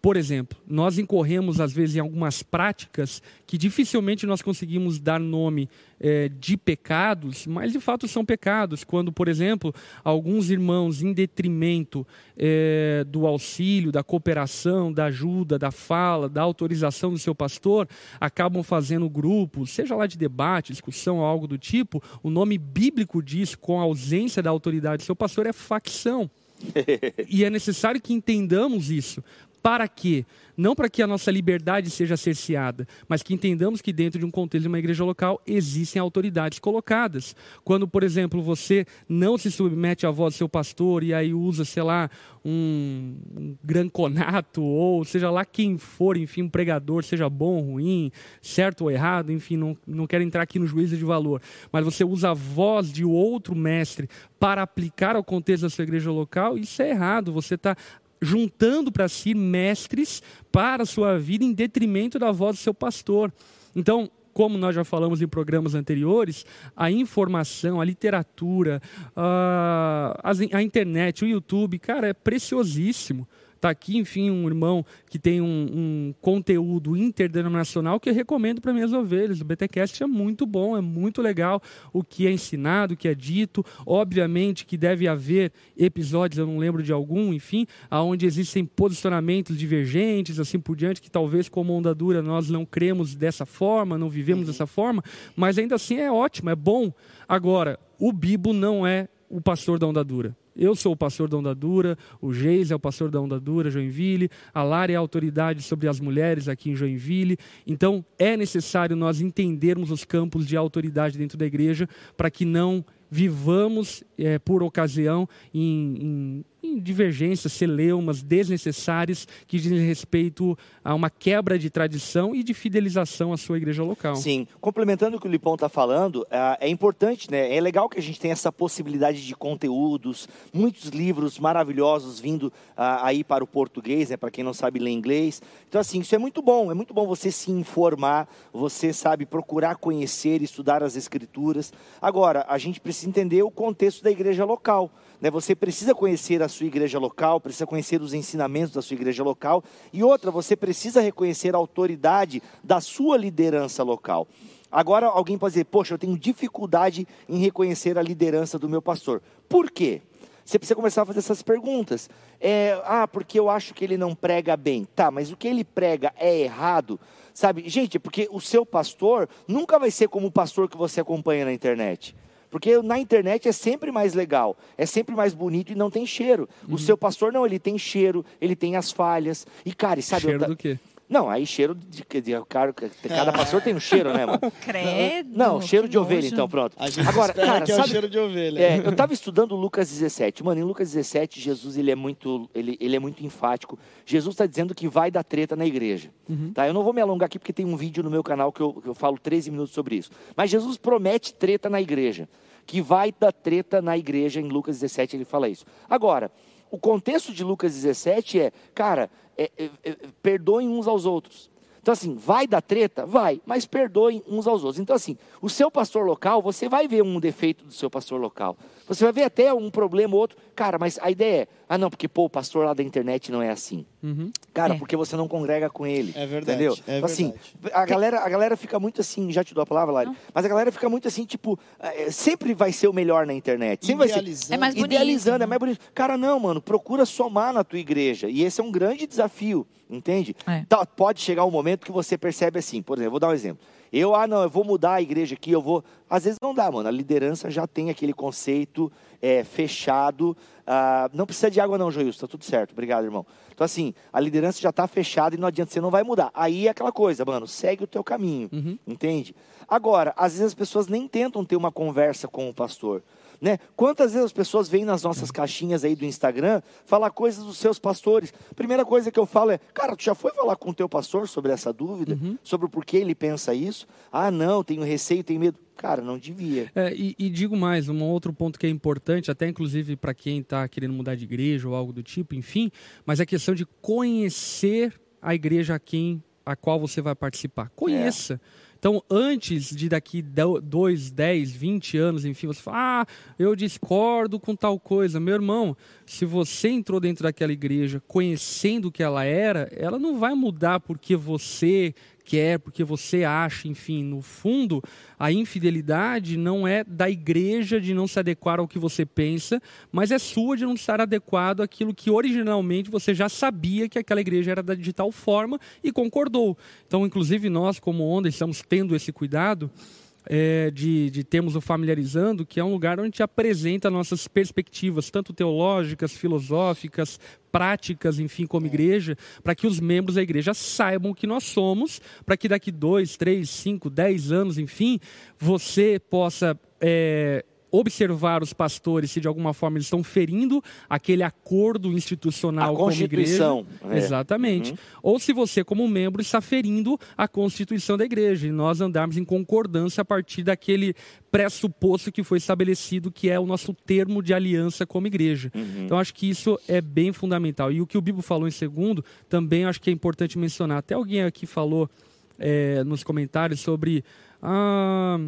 Por exemplo, nós incorremos às vezes em algumas práticas que dificilmente nós conseguimos dar nome é, de pecados, mas de fato são pecados. Quando, por exemplo, alguns irmãos, em detrimento é, do auxílio, da cooperação, da ajuda, da fala, da autorização do seu pastor, acabam fazendo grupos, seja lá de debate, discussão ou algo do tipo, o nome bíblico diz, com a ausência da autoridade do seu pastor, é facção. e é necessário que entendamos isso, para quê? Não para que a nossa liberdade seja cerceada, mas que entendamos que dentro de um contexto de uma igreja local existem autoridades colocadas. Quando, por exemplo, você não se submete à voz do seu pastor e aí usa, sei lá, um, um granconato ou seja lá quem for, enfim, um pregador, seja bom ruim, certo ou errado, enfim, não, não quero entrar aqui no juízo de valor, mas você usa a voz de outro mestre para aplicar ao contexto da sua igreja local, isso é errado. Você está juntando para si mestres para a sua vida em detrimento da voz do seu pastor. Então, como nós já falamos em programas anteriores, a informação, a literatura, a, a internet, o YouTube, cara, é preciosíssimo. Está aqui, enfim, um irmão que tem um, um conteúdo interdenominacional que eu recomendo para minhas ovelhas. O BTcast é muito bom, é muito legal o que é ensinado, o que é dito. Obviamente que deve haver episódios, eu não lembro de algum, enfim, aonde existem posicionamentos divergentes, assim por diante, que talvez como onda dura nós não cremos dessa forma, não vivemos uhum. dessa forma, mas ainda assim é ótimo, é bom. Agora, o Bibo não é o pastor da onda dura. Eu sou o pastor da Onda Dura, o Geis é o pastor da Onda Dura, Joinville, a Lara é a autoridade sobre as mulheres aqui em Joinville. Então, é necessário nós entendermos os campos de autoridade dentro da igreja para que não vivamos é, por ocasião em, em divergências, celeumas desnecessárias que dizem respeito a uma quebra de tradição e de fidelização à sua igreja local. Sim, complementando o que o Lipão está falando, é, é importante, né? É legal que a gente tenha essa possibilidade de conteúdos, muitos livros maravilhosos vindo aí para o português, né? Para quem não sabe ler inglês. Então, assim, isso é muito bom. É muito bom você se informar, você sabe procurar conhecer, estudar as escrituras. Agora, a gente precisa entender o contexto da igreja local. Né? Você precisa conhecer a sua igreja local, precisa conhecer os ensinamentos da sua igreja local. E outra, você precisa reconhecer a autoridade da sua liderança local. Agora alguém pode dizer, poxa, eu tenho dificuldade em reconhecer a liderança do meu pastor. Por quê? Você precisa começar a fazer essas perguntas. É, ah, porque eu acho que ele não prega bem. Tá, mas o que ele prega é errado? Sabe, gente, porque o seu pastor nunca vai ser como o pastor que você acompanha na internet. Porque na internet é sempre mais legal, é sempre mais bonito e não tem cheiro. Uhum. O seu pastor não, ele tem cheiro, ele tem as falhas. E, cara, sabe. Cheiro eu, do quê? Não, aí cheiro de, de, de cara, cada pastor tem um cheiro, né, mano? Credo. Não, cheiro de ovelha, então, pronto. Agora, cara, que é sabe, o cheiro de ovelha. É, eu tava estudando Lucas 17. Mano, em Lucas 17, Jesus ele é muito, ele, ele é muito enfático. Jesus está dizendo que vai dar treta na igreja. Uhum. Tá? Eu não vou me alongar aqui porque tem um vídeo no meu canal que eu, que eu falo 13 minutos sobre isso. Mas Jesus promete treta na igreja. Que vai dar treta na igreja. Em Lucas 17 ele fala isso. Agora, o contexto de Lucas 17 é, cara, é, é, é, perdoem uns aos outros. Então, assim, vai dar treta? Vai, mas perdoem uns aos outros. Então, assim, o seu pastor local, você vai ver um defeito do seu pastor local. Você vai ver até um problema ou outro. Cara, mas a ideia é, ah, não, porque, pô, o pastor lá da internet não é assim. Uhum. Cara, é. porque você não congrega com ele. É verdade. Entendeu? É assim, a galera, a galera fica muito assim, já te dou a palavra, Lari, mas a galera fica muito assim, tipo, é, sempre vai ser o melhor na internet. Sempre Idealizando. Vai ser, é mais bonito. Idealizando, é mais bonito. Cara, não, mano, procura somar na tua igreja. E esse é um grande desafio. Entende? É. Então, pode chegar um momento que você percebe assim, por exemplo, vou dar um exemplo. Eu, ah, não, eu vou mudar a igreja aqui, eu vou. Às vezes não dá, mano. A liderança já tem aquele conceito é, fechado. Ah, não precisa de água, não, Joilson, tá tudo certo. Obrigado, irmão. Então, assim, a liderança já está fechada e não adianta, você não vai mudar. Aí é aquela coisa, mano, segue o teu caminho, uhum. entende? Agora, às vezes as pessoas nem tentam ter uma conversa com o pastor. Né? Quantas vezes as pessoas vêm nas nossas caixinhas aí do Instagram falar coisas dos seus pastores? Primeira coisa que eu falo é, cara, tu já foi falar com o teu pastor sobre essa dúvida? Uhum. Sobre o porquê ele pensa isso? Ah, não, tenho receio, tenho medo. Cara, não devia. É, e, e, digo mais, um outro ponto que é importante, até inclusive para quem está querendo mudar de igreja ou algo do tipo, enfim, mas é a questão de conhecer a igreja a quem a qual você vai participar. Conheça. É. Então, antes de daqui 2, 10, 20 anos, enfim, você fala, ah, eu discordo com tal coisa. Meu irmão, se você entrou dentro daquela igreja conhecendo o que ela era, ela não vai mudar porque você quer, porque você acha, enfim, no fundo, a infidelidade não é da igreja de não se adequar ao que você pensa, mas é sua de não estar adequado àquilo que originalmente você já sabia que aquela igreja era de tal forma e concordou. Então, inclusive nós, como Onda, estamos tendo esse cuidado é, de, de termos o Familiarizando, que é um lugar onde a gente apresenta nossas perspectivas, tanto teológicas, filosóficas, práticas, enfim, como é. igreja, para que os membros da igreja saibam que nós somos, para que daqui dois, três, cinco, dez anos, enfim, você possa é, observar os pastores se de alguma forma eles estão ferindo aquele acordo institucional a com a igreja. É. Exatamente. Uhum. Ou se você, como membro, está ferindo a Constituição da igreja. E nós andarmos em concordância a partir daquele pressuposto que foi estabelecido, que é o nosso termo de aliança como igreja. Uhum. Então, acho que isso é bem fundamental. E o que o Bibo falou em segundo, também acho que é importante mencionar. Até alguém aqui falou é, nos comentários sobre. Ah,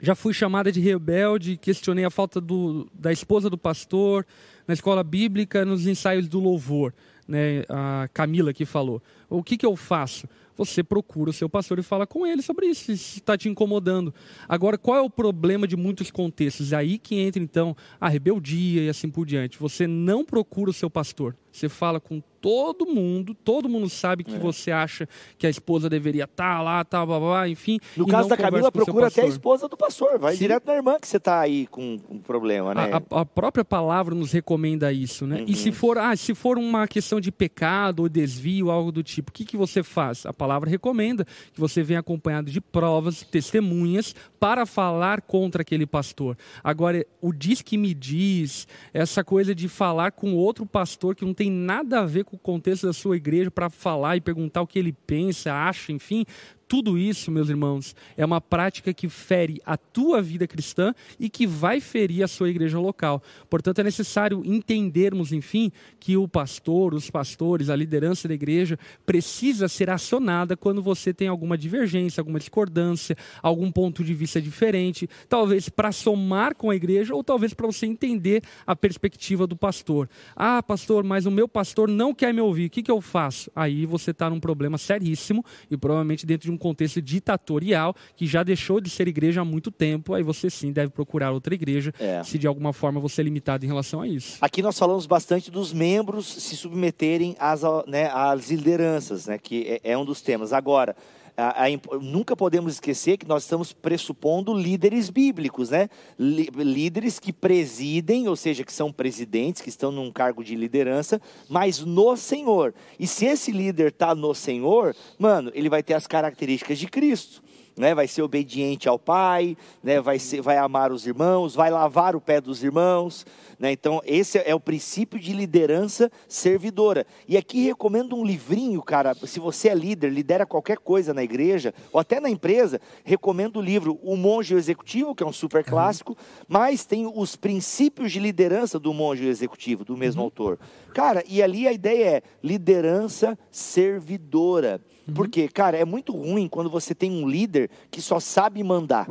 já fui chamada de rebelde, questionei a falta do, da esposa do pastor na escola bíblica, nos ensaios do louvor. né, a Camila que falou. O que, que eu faço? Você procura o seu pastor e fala com ele sobre isso, se está te incomodando. Agora, qual é o problema de muitos contextos? É aí que entra, então, a rebeldia e assim por diante. Você não procura o seu pastor. Você fala com todo mundo, todo mundo sabe que é. você acha que a esposa deveria estar tá lá, tá, blá, blá, enfim. No caso da Camila, procura até a esposa do pastor, vai Sim. direto na irmã que você está aí com um problema, né? A, a, própria palavra nos recomenda isso, né? Uhum. E se for, ah, se for uma questão de pecado ou desvio, algo do tipo, o que, que você faz? A palavra recomenda que você venha acompanhado de provas, testemunhas, para falar contra aquele pastor. Agora, o diz que me diz, essa coisa de falar com outro pastor que não tem nada a ver com o contexto da sua igreja para falar e perguntar o que ele pensa, acha, enfim, tudo isso, meus irmãos, é uma prática que fere a tua vida cristã e que vai ferir a sua igreja local. Portanto, é necessário entendermos, enfim, que o pastor, os pastores, a liderança da igreja precisa ser acionada quando você tem alguma divergência, alguma discordância, algum ponto de vista diferente, talvez para somar com a igreja ou talvez para você entender a perspectiva do pastor. Ah, pastor, mas o meu pastor não quer me ouvir, o que, que eu faço? Aí você está num problema seríssimo e provavelmente dentro de um contexto ditatorial que já deixou de ser igreja há muito tempo, aí você sim deve procurar outra igreja, é. se de alguma forma você é limitado em relação a isso. Aqui nós falamos bastante dos membros se submeterem às, né, às lideranças, né, que é, é um dos temas. Agora, a, a, nunca podemos esquecer que nós estamos pressupondo líderes bíblicos, né? líderes que presidem, ou seja, que são presidentes, que estão num cargo de liderança, mas no Senhor. E se esse líder está no Senhor, mano, ele vai ter as características de Cristo né? vai ser obediente ao pai, né? vai, ser, vai amar os irmãos, vai lavar o pé dos irmãos. Né? Então, esse é o princípio de liderança servidora. E aqui recomendo um livrinho, cara. Se você é líder, lidera qualquer coisa na igreja, ou até na empresa, recomendo o livro O Monge Executivo, que é um super clássico, mas tem os princípios de liderança do monge executivo, do mesmo uhum. autor. Cara, e ali a ideia é liderança servidora. Uhum. Porque, cara, é muito ruim quando você tem um líder que só sabe mandar.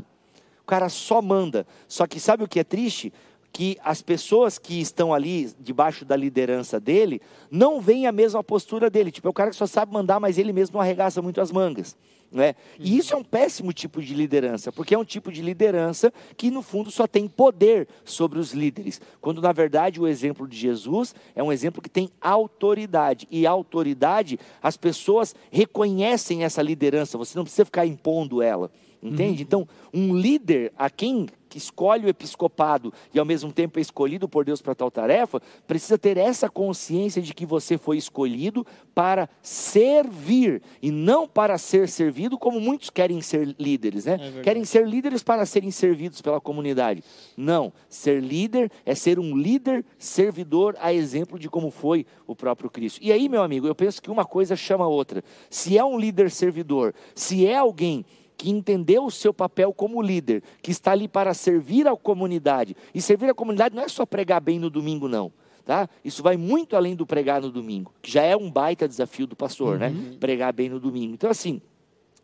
O cara só manda. Só que sabe o que é triste? Que as pessoas que estão ali debaixo da liderança dele não veem a mesma postura dele. Tipo, é o cara que só sabe mandar, mas ele mesmo não arregaça muito as mangas. Né? E isso é um péssimo tipo de liderança, porque é um tipo de liderança que, no fundo, só tem poder sobre os líderes. Quando, na verdade, o exemplo de Jesus é um exemplo que tem autoridade. E autoridade, as pessoas reconhecem essa liderança, você não precisa ficar impondo ela. Entende? Uhum. Então, um líder a quem que escolhe o episcopado e ao mesmo tempo é escolhido por Deus para tal tarefa, precisa ter essa consciência de que você foi escolhido para servir e não para ser servido, como muitos querem ser líderes, né? É querem ser líderes para serem servidos pela comunidade. Não, ser líder é ser um líder servidor a exemplo de como foi o próprio Cristo. E aí, meu amigo, eu penso que uma coisa chama a outra. Se é um líder servidor, se é alguém que entendeu o seu papel como líder, que está ali para servir à comunidade. E servir à comunidade não é só pregar bem no domingo, não. Tá? Isso vai muito além do pregar no domingo, que já é um baita desafio do pastor, né? uhum. né? Pregar bem no domingo. Então, assim,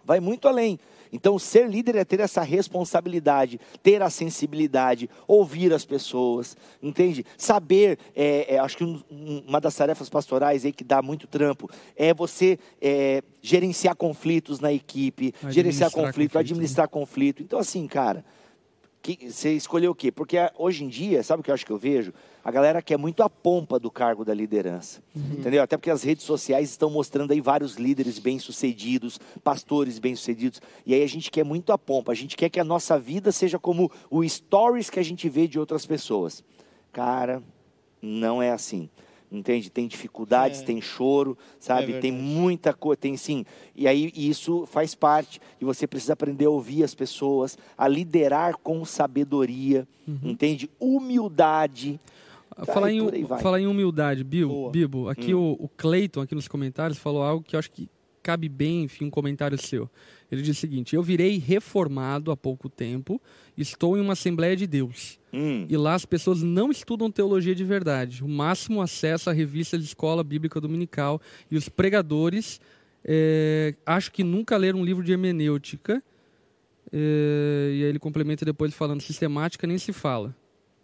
vai muito além. Então, ser líder é ter essa responsabilidade, ter a sensibilidade, ouvir as pessoas, entende? Saber, é, é, acho que um, uma das tarefas pastorais aí que dá muito trampo é você é, gerenciar conflitos na equipe, administrar gerenciar conflito, conflito administrar né? conflito. Então, assim, cara, que, você escolheu o quê? Porque hoje em dia, sabe o que eu acho que eu vejo? a galera quer muito a pompa do cargo da liderança. Uhum. Entendeu? Até porque as redes sociais estão mostrando aí vários líderes bem-sucedidos, pastores bem-sucedidos. E aí a gente quer muito a pompa. A gente quer que a nossa vida seja como o stories que a gente vê de outras pessoas. Cara, não é assim entende? Tem dificuldades, é. tem choro, sabe? É tem muita coisa, tem sim. E aí isso faz parte e você precisa aprender a ouvir as pessoas, a liderar com sabedoria, uhum. entende? Humildade. Falar em, falar em humildade, Bill, Bibo, aqui hum. o, o Clayton, aqui nos comentários, falou algo que eu acho que cabe bem, enfim, um comentário seu. Ele diz o seguinte: Eu virei reformado há pouco tempo, estou em uma Assembleia de Deus. Hum. E lá as pessoas não estudam teologia de verdade. O máximo acesso à revista de escola bíblica dominical. E os pregadores, é, acho que nunca leram um livro de hermenêutica. É, e aí ele complementa depois falando: sistemática nem se fala.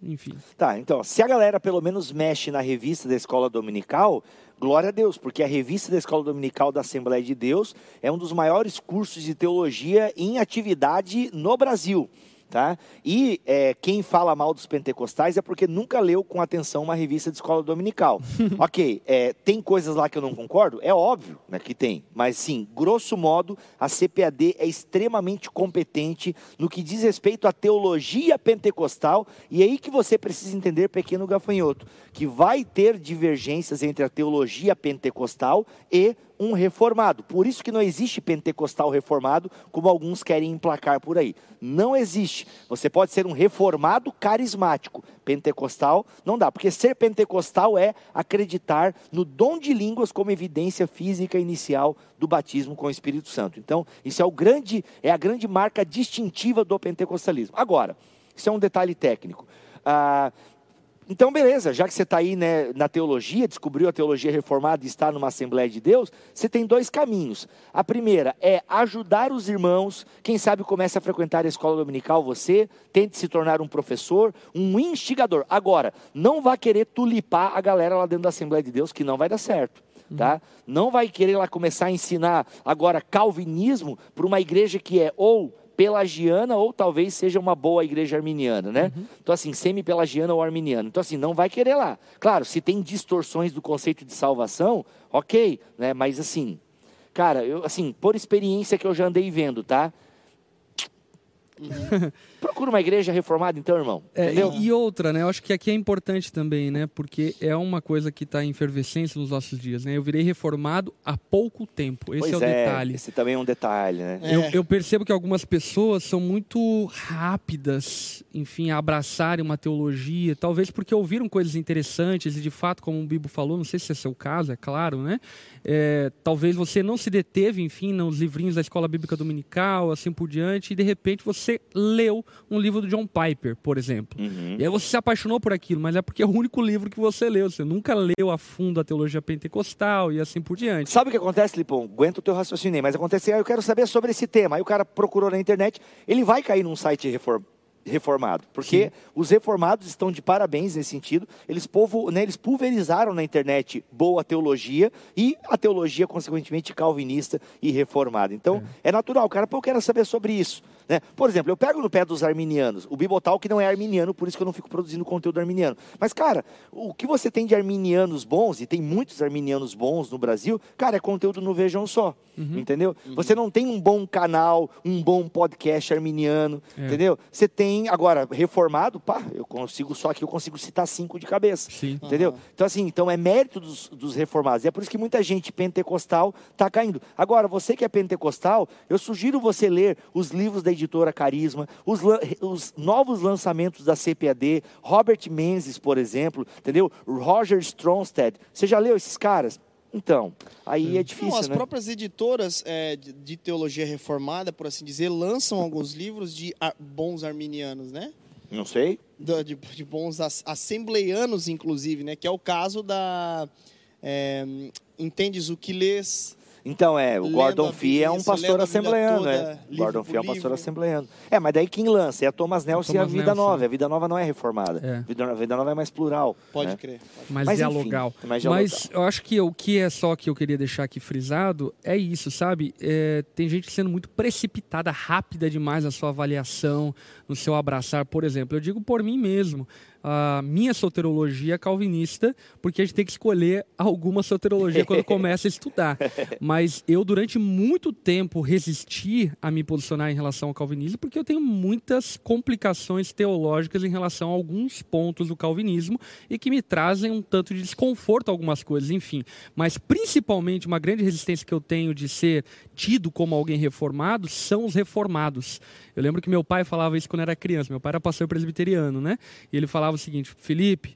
enfim. Tá, então, se a galera pelo menos mexe na revista da escola dominical, glória a Deus, porque a revista da escola dominical da Assembleia de Deus é um dos maiores cursos de teologia em atividade no Brasil. Tá? E é, quem fala mal dos pentecostais é porque nunca leu com atenção uma revista de escola dominical. ok, é, tem coisas lá que eu não concordo? É óbvio né, que tem. Mas sim, grosso modo, a CPAD é extremamente competente no que diz respeito à teologia pentecostal. E é aí que você precisa entender, pequeno gafanhoto, que vai ter divergências entre a teologia pentecostal e um reformado. Por isso que não existe pentecostal reformado, como alguns querem emplacar por aí. Não existe. Você pode ser um reformado carismático. Pentecostal não dá, porque ser pentecostal é acreditar no dom de línguas como evidência física inicial do batismo com o Espírito Santo. Então, isso é o grande é a grande marca distintiva do pentecostalismo. Agora, isso é um detalhe técnico. Ah, então, beleza, já que você está aí né, na teologia, descobriu a teologia reformada e está numa Assembleia de Deus, você tem dois caminhos. A primeira é ajudar os irmãos, quem sabe comece a frequentar a escola dominical, você, tente se tornar um professor, um instigador. Agora, não vá querer tulipar a galera lá dentro da Assembleia de Deus, que não vai dar certo. Tá? Uhum. Não vai querer lá começar a ensinar agora calvinismo para uma igreja que é ou pelagiana ou talvez seja uma boa igreja arminiana, né? Uhum. Então, assim, semi-pelagiana ou arminiana. Então, assim, não vai querer lá. Claro, se tem distorções do conceito de salvação, ok, né? Mas, assim, cara, eu, assim, por experiência que eu já andei vendo, tá? Procura uma igreja reformada, então, irmão. É, e, e, outra, né? Eu acho que aqui é importante também, né? Porque é uma coisa que está em efervescência nos nossos dias, né? Eu virei reformado há pouco tempo. Esse pois é o é, detalhe. Esse também é um detalhe, né? Eu, é. eu, percebo que algumas pessoas são muito rápidas, enfim, a abraçarem uma teologia, talvez porque ouviram coisas interessantes e, de fato, como o Bibo falou, não sei se é seu caso, é claro, né? É, talvez você não se deteve, enfim, nos livrinhos da escola bíblica dominical, assim por diante, e de repente você leu um livro do John Piper, por exemplo. Uhum. E aí você se apaixonou por aquilo, mas é porque é o único livro que você leu. Você nunca leu a fundo a teologia pentecostal e assim por diante. Sabe o que acontece, Lipão? Aguenta o teu raciocínio aí, mas acontece, eu quero saber sobre esse tema. Aí o cara procurou na internet, ele vai cair num site reformado reformado, porque Sim. os reformados estão de parabéns nesse sentido. Eles, povo, né, eles pulverizaram na internet boa teologia e a teologia, consequentemente, calvinista e reformada. Então, é, é natural, cara, pô, eu quero saber sobre isso. Né? Por exemplo, eu pego no pé dos arminianos, o Bibotal que não é arminiano, por isso que eu não fico produzindo conteúdo arminiano. Mas, cara, o que você tem de arminianos bons, e tem muitos arminianos bons no Brasil, cara, é conteúdo no Vejam Só. Uhum. Entendeu? Uhum. Você não tem um bom canal, um bom podcast arminiano, é. entendeu? Você tem, agora, reformado, pá, eu consigo, só que eu consigo citar cinco de cabeça. Sim. Entendeu? Uhum. Então, assim, então é mérito dos, dos reformados. E é por isso que muita gente pentecostal está caindo. Agora, você que é pentecostal, eu sugiro você ler os livros da editora Carisma, os, os novos lançamentos da CPAD, Robert Menzies, por exemplo, entendeu? Roger Stronstead. Você já leu esses caras? Então, aí é difícil, Não, as né? próprias editoras é, de, teologia reformada, por assim dizer, lançam alguns livros de bons arminianos, né? Não sei. De, de, de bons assembleianos, inclusive, né? Que é o caso da... É, entendes o que lês então, é, o Gordon Fee é um pastor assembleano, né? O Gordon Fee é um pastor assembleano. É, mas daí quem lança? É a Thomas Nelson Thomas e a Vida Nelson. Nova. A Vida Nova não é reformada. É. A, vida, Vida Nova é mais plural. Pode né? crer. Pode. Mais mas, dialogal. Enfim, mais dialogal. Mas eu acho que o que é só que eu queria deixar aqui frisado é isso, sabe? É, tem gente sendo muito precipitada, rápida demais na sua avaliação, no seu abraçar. Por exemplo, eu digo por mim mesmo a minha soterologia calvinista, porque a gente tem que escolher alguma soterologia quando começa a estudar. Mas eu, durante muito tempo, resisti a me posicionar em relação ao calvinismo, porque eu tenho muitas complicações teológicas em relação a alguns pontos do calvinismo e que me trazem um tanto de desconforto algumas coisas, enfim. Mas, principalmente, uma grande resistência que eu tenho de ser tido como alguém reformado são os reformados. Eu lembro que meu pai falava isso quando era criança. Meu pai era pastor presbiteriano, né? E ele falava o seguinte: Felipe,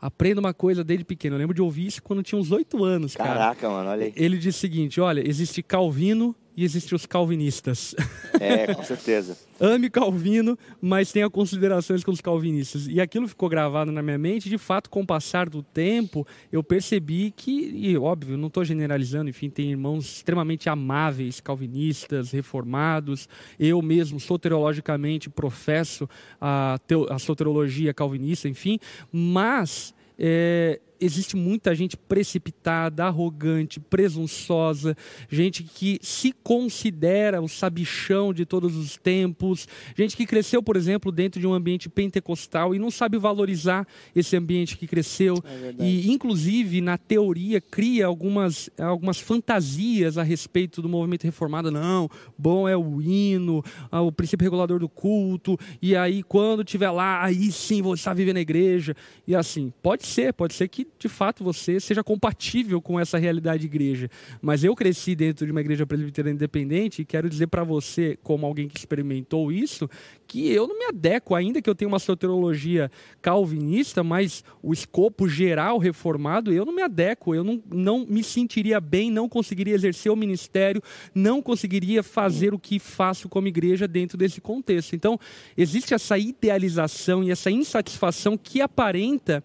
aprenda uma coisa desde pequeno. Eu lembro de ouvir isso quando tinha uns oito anos, cara. Caraca, mano, olha aí. Ele disse o seguinte: olha, existe Calvino e existem os calvinistas. É, com certeza. Ame Calvino, mas tenha considerações com os calvinistas. E aquilo ficou gravado na minha mente. De fato, com o passar do tempo, eu percebi que, e óbvio, não estou generalizando, enfim, tem irmãos extremamente amáveis, calvinistas, reformados. Eu mesmo, soteriologicamente, professo a, teo, a soteriologia calvinista, enfim, mas. É, existe muita gente precipitada, arrogante, presunçosa, gente que se considera o sabichão de todos os tempos, gente que cresceu, por exemplo, dentro de um ambiente pentecostal e não sabe valorizar esse ambiente que cresceu. É e, inclusive, na teoria, cria algumas, algumas fantasias a respeito do movimento reformado. Não, bom é o hino, o princípio regulador do culto, e aí, quando tiver lá, aí sim vou estar vivendo na igreja. E assim, pode ser, pode ser que de fato você seja compatível com essa realidade de igreja. Mas eu cresci dentro de uma igreja presbiteriana independente e quero dizer para você, como alguém que experimentou isso, que eu não me adequo, ainda que eu tenha uma soteriologia calvinista, mas o escopo geral reformado, eu não me adequo, eu não, não me sentiria bem, não conseguiria exercer o ministério, não conseguiria fazer o que faço como igreja dentro desse contexto. Então, existe essa idealização e essa insatisfação que aparenta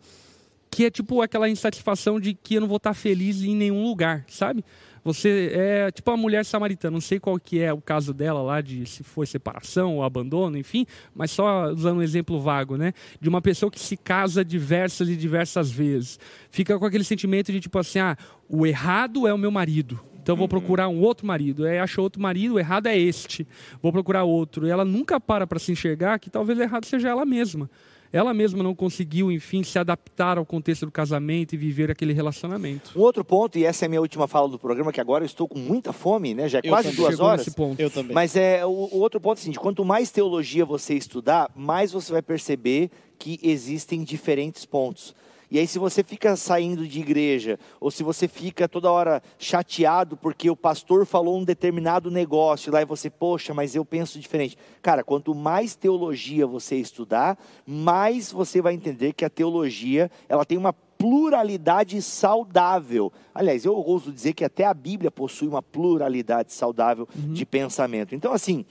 que é tipo aquela insatisfação de que eu não vou estar feliz em nenhum lugar, sabe? Você é tipo a mulher samaritana, não sei qual que é o caso dela lá de se foi separação ou abandono, enfim, mas só usando um exemplo vago, né? De uma pessoa que se casa diversas e diversas vezes. Fica com aquele sentimento de tipo assim, ah, o errado é o meu marido, então vou uhum. procurar um outro marido. Aí acha outro marido, o errado é este. Vou procurar outro. E ela nunca para para se enxergar que talvez o errado seja ela mesma ela mesma não conseguiu, enfim, se adaptar ao contexto do casamento e viver aquele relacionamento. Um outro ponto, e essa é a minha última fala do programa, que agora eu estou com muita fome, né? Já é quase duas horas. Eu também. Mas é o, o outro ponto é o seguinte: quanto mais teologia você estudar, mais você vai perceber que existem diferentes pontos. E aí, se você fica saindo de igreja, ou se você fica toda hora chateado porque o pastor falou um determinado negócio lá e você, poxa, mas eu penso diferente. Cara, quanto mais teologia você estudar, mais você vai entender que a teologia ela tem uma pluralidade saudável. Aliás, eu ouso dizer que até a Bíblia possui uma pluralidade saudável uhum. de pensamento. Então, assim,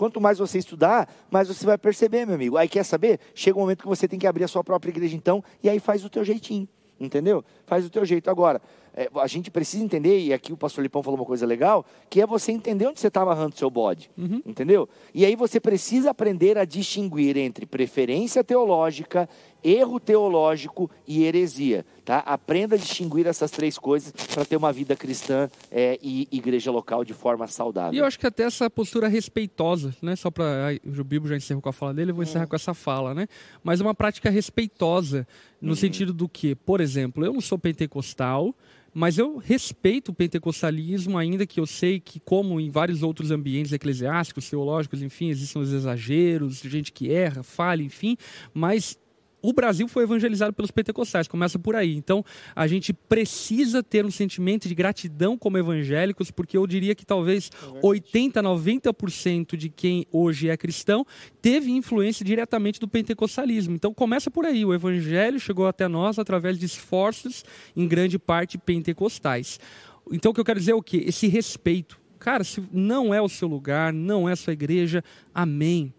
Quanto mais você estudar, mais você vai perceber, meu amigo. Aí quer saber? Chega um momento que você tem que abrir a sua própria igreja, então, e aí faz o teu jeitinho, entendeu? Faz o teu jeito. Agora, é, a gente precisa entender, e aqui o pastor Lipão falou uma coisa legal, que é você entender onde você está amarrando seu bode, uhum. entendeu? E aí você precisa aprender a distinguir entre preferência teológica, erro teológico e heresia, tá? Aprenda a distinguir essas três coisas para ter uma vida cristã é, e igreja local de forma saudável. E eu acho que até essa postura respeitosa, né? Só para o Bibo já encerrou com a fala dele, eu vou encerrar é. com essa fala, né? Mas uma prática respeitosa no uhum. sentido do que, por exemplo, eu não sou pentecostal, mas eu respeito o pentecostalismo, ainda que eu sei que, como em vários outros ambientes eclesiásticos, teológicos, enfim, existem os exageros, gente que erra, falha, enfim, mas o Brasil foi evangelizado pelos pentecostais, começa por aí. Então, a gente precisa ter um sentimento de gratidão como evangélicos, porque eu diria que talvez é 80, 90% de quem hoje é cristão teve influência diretamente do pentecostalismo. Então, começa por aí. O evangelho chegou até nós através de esforços, em grande parte pentecostais. Então, o que eu quero dizer é o quê? Esse respeito. Cara, se não é o seu lugar, não é a sua igreja, amém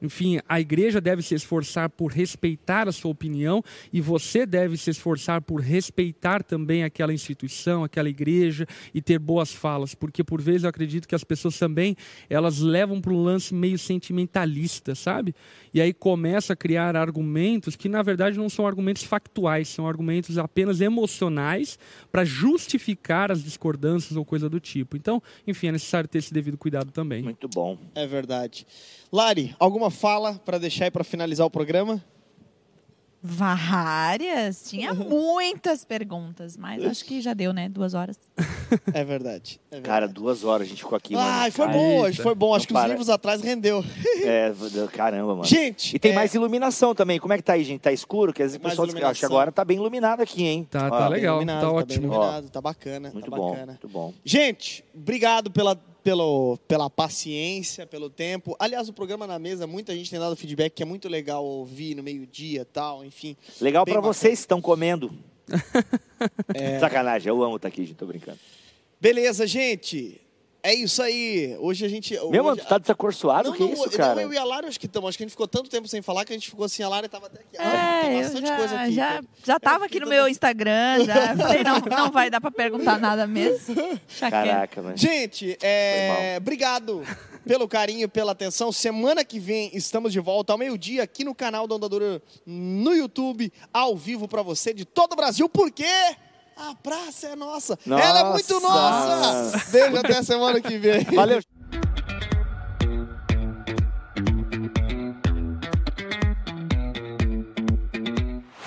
enfim, a igreja deve se esforçar por respeitar a sua opinião e você deve se esforçar por respeitar também aquela instituição, aquela igreja e ter boas falas, porque por vezes eu acredito que as pessoas também elas levam para um lance meio sentimentalista, sabe? E aí começa a criar argumentos que na verdade não são argumentos factuais, são argumentos apenas emocionais para justificar as discordâncias ou coisa do tipo. Então, enfim, é necessário ter esse devido cuidado também. Muito bom. É verdade. Lari, alguma fala para deixar para finalizar o programa? Várias. Tinha muitas perguntas, mas acho que já deu, né? Duas horas. É verdade. É verdade. Cara, duas horas a gente ficou aqui. Ah, foi bom hoje, foi bom. Acho que para. os livros atrás rendeu. É, caramba, mano. Gente. E tem é... mais iluminação também. Como é que tá aí, gente? Tá escuro? Quer dizer, pessoal que agora tá bem iluminado aqui, hein? Tá, tá legal. Tá, tá ótimo. Iluminado, tá bacana. Muito tá bom. Bacana. Muito bom. Gente, obrigado pela pelo, pela paciência, pelo tempo. Aliás, o programa na mesa, muita gente tem dado feedback que é muito legal ouvir no meio-dia tal, enfim. Legal para vocês que estão comendo. é... Sacanagem, eu amo estar aqui, gente, tô brincando. Beleza, gente. É isso aí. Hoje a gente. Meu, mano, tu tá desacorçoado? Não, que não, isso, não, cara? eu e a Lara acho que estamos. Acho que a gente ficou tanto tempo sem falar que a gente ficou assim, a Lara tava até aqui. Ah, É, tem eu bastante já, coisa aqui. já, já tava aqui no meu Instagram, já. Falei, não, não vai dar pra perguntar nada mesmo. Caraca, mano. Gente, é, obrigado pelo carinho, pela atenção. Semana que vem estamos de volta ao meio-dia aqui no canal da Andadura no YouTube, ao vivo pra você de todo o Brasil, porque a praça é nossa. Ela é muito Nossa. nossa. Beijo até a semana que vem. Valeu.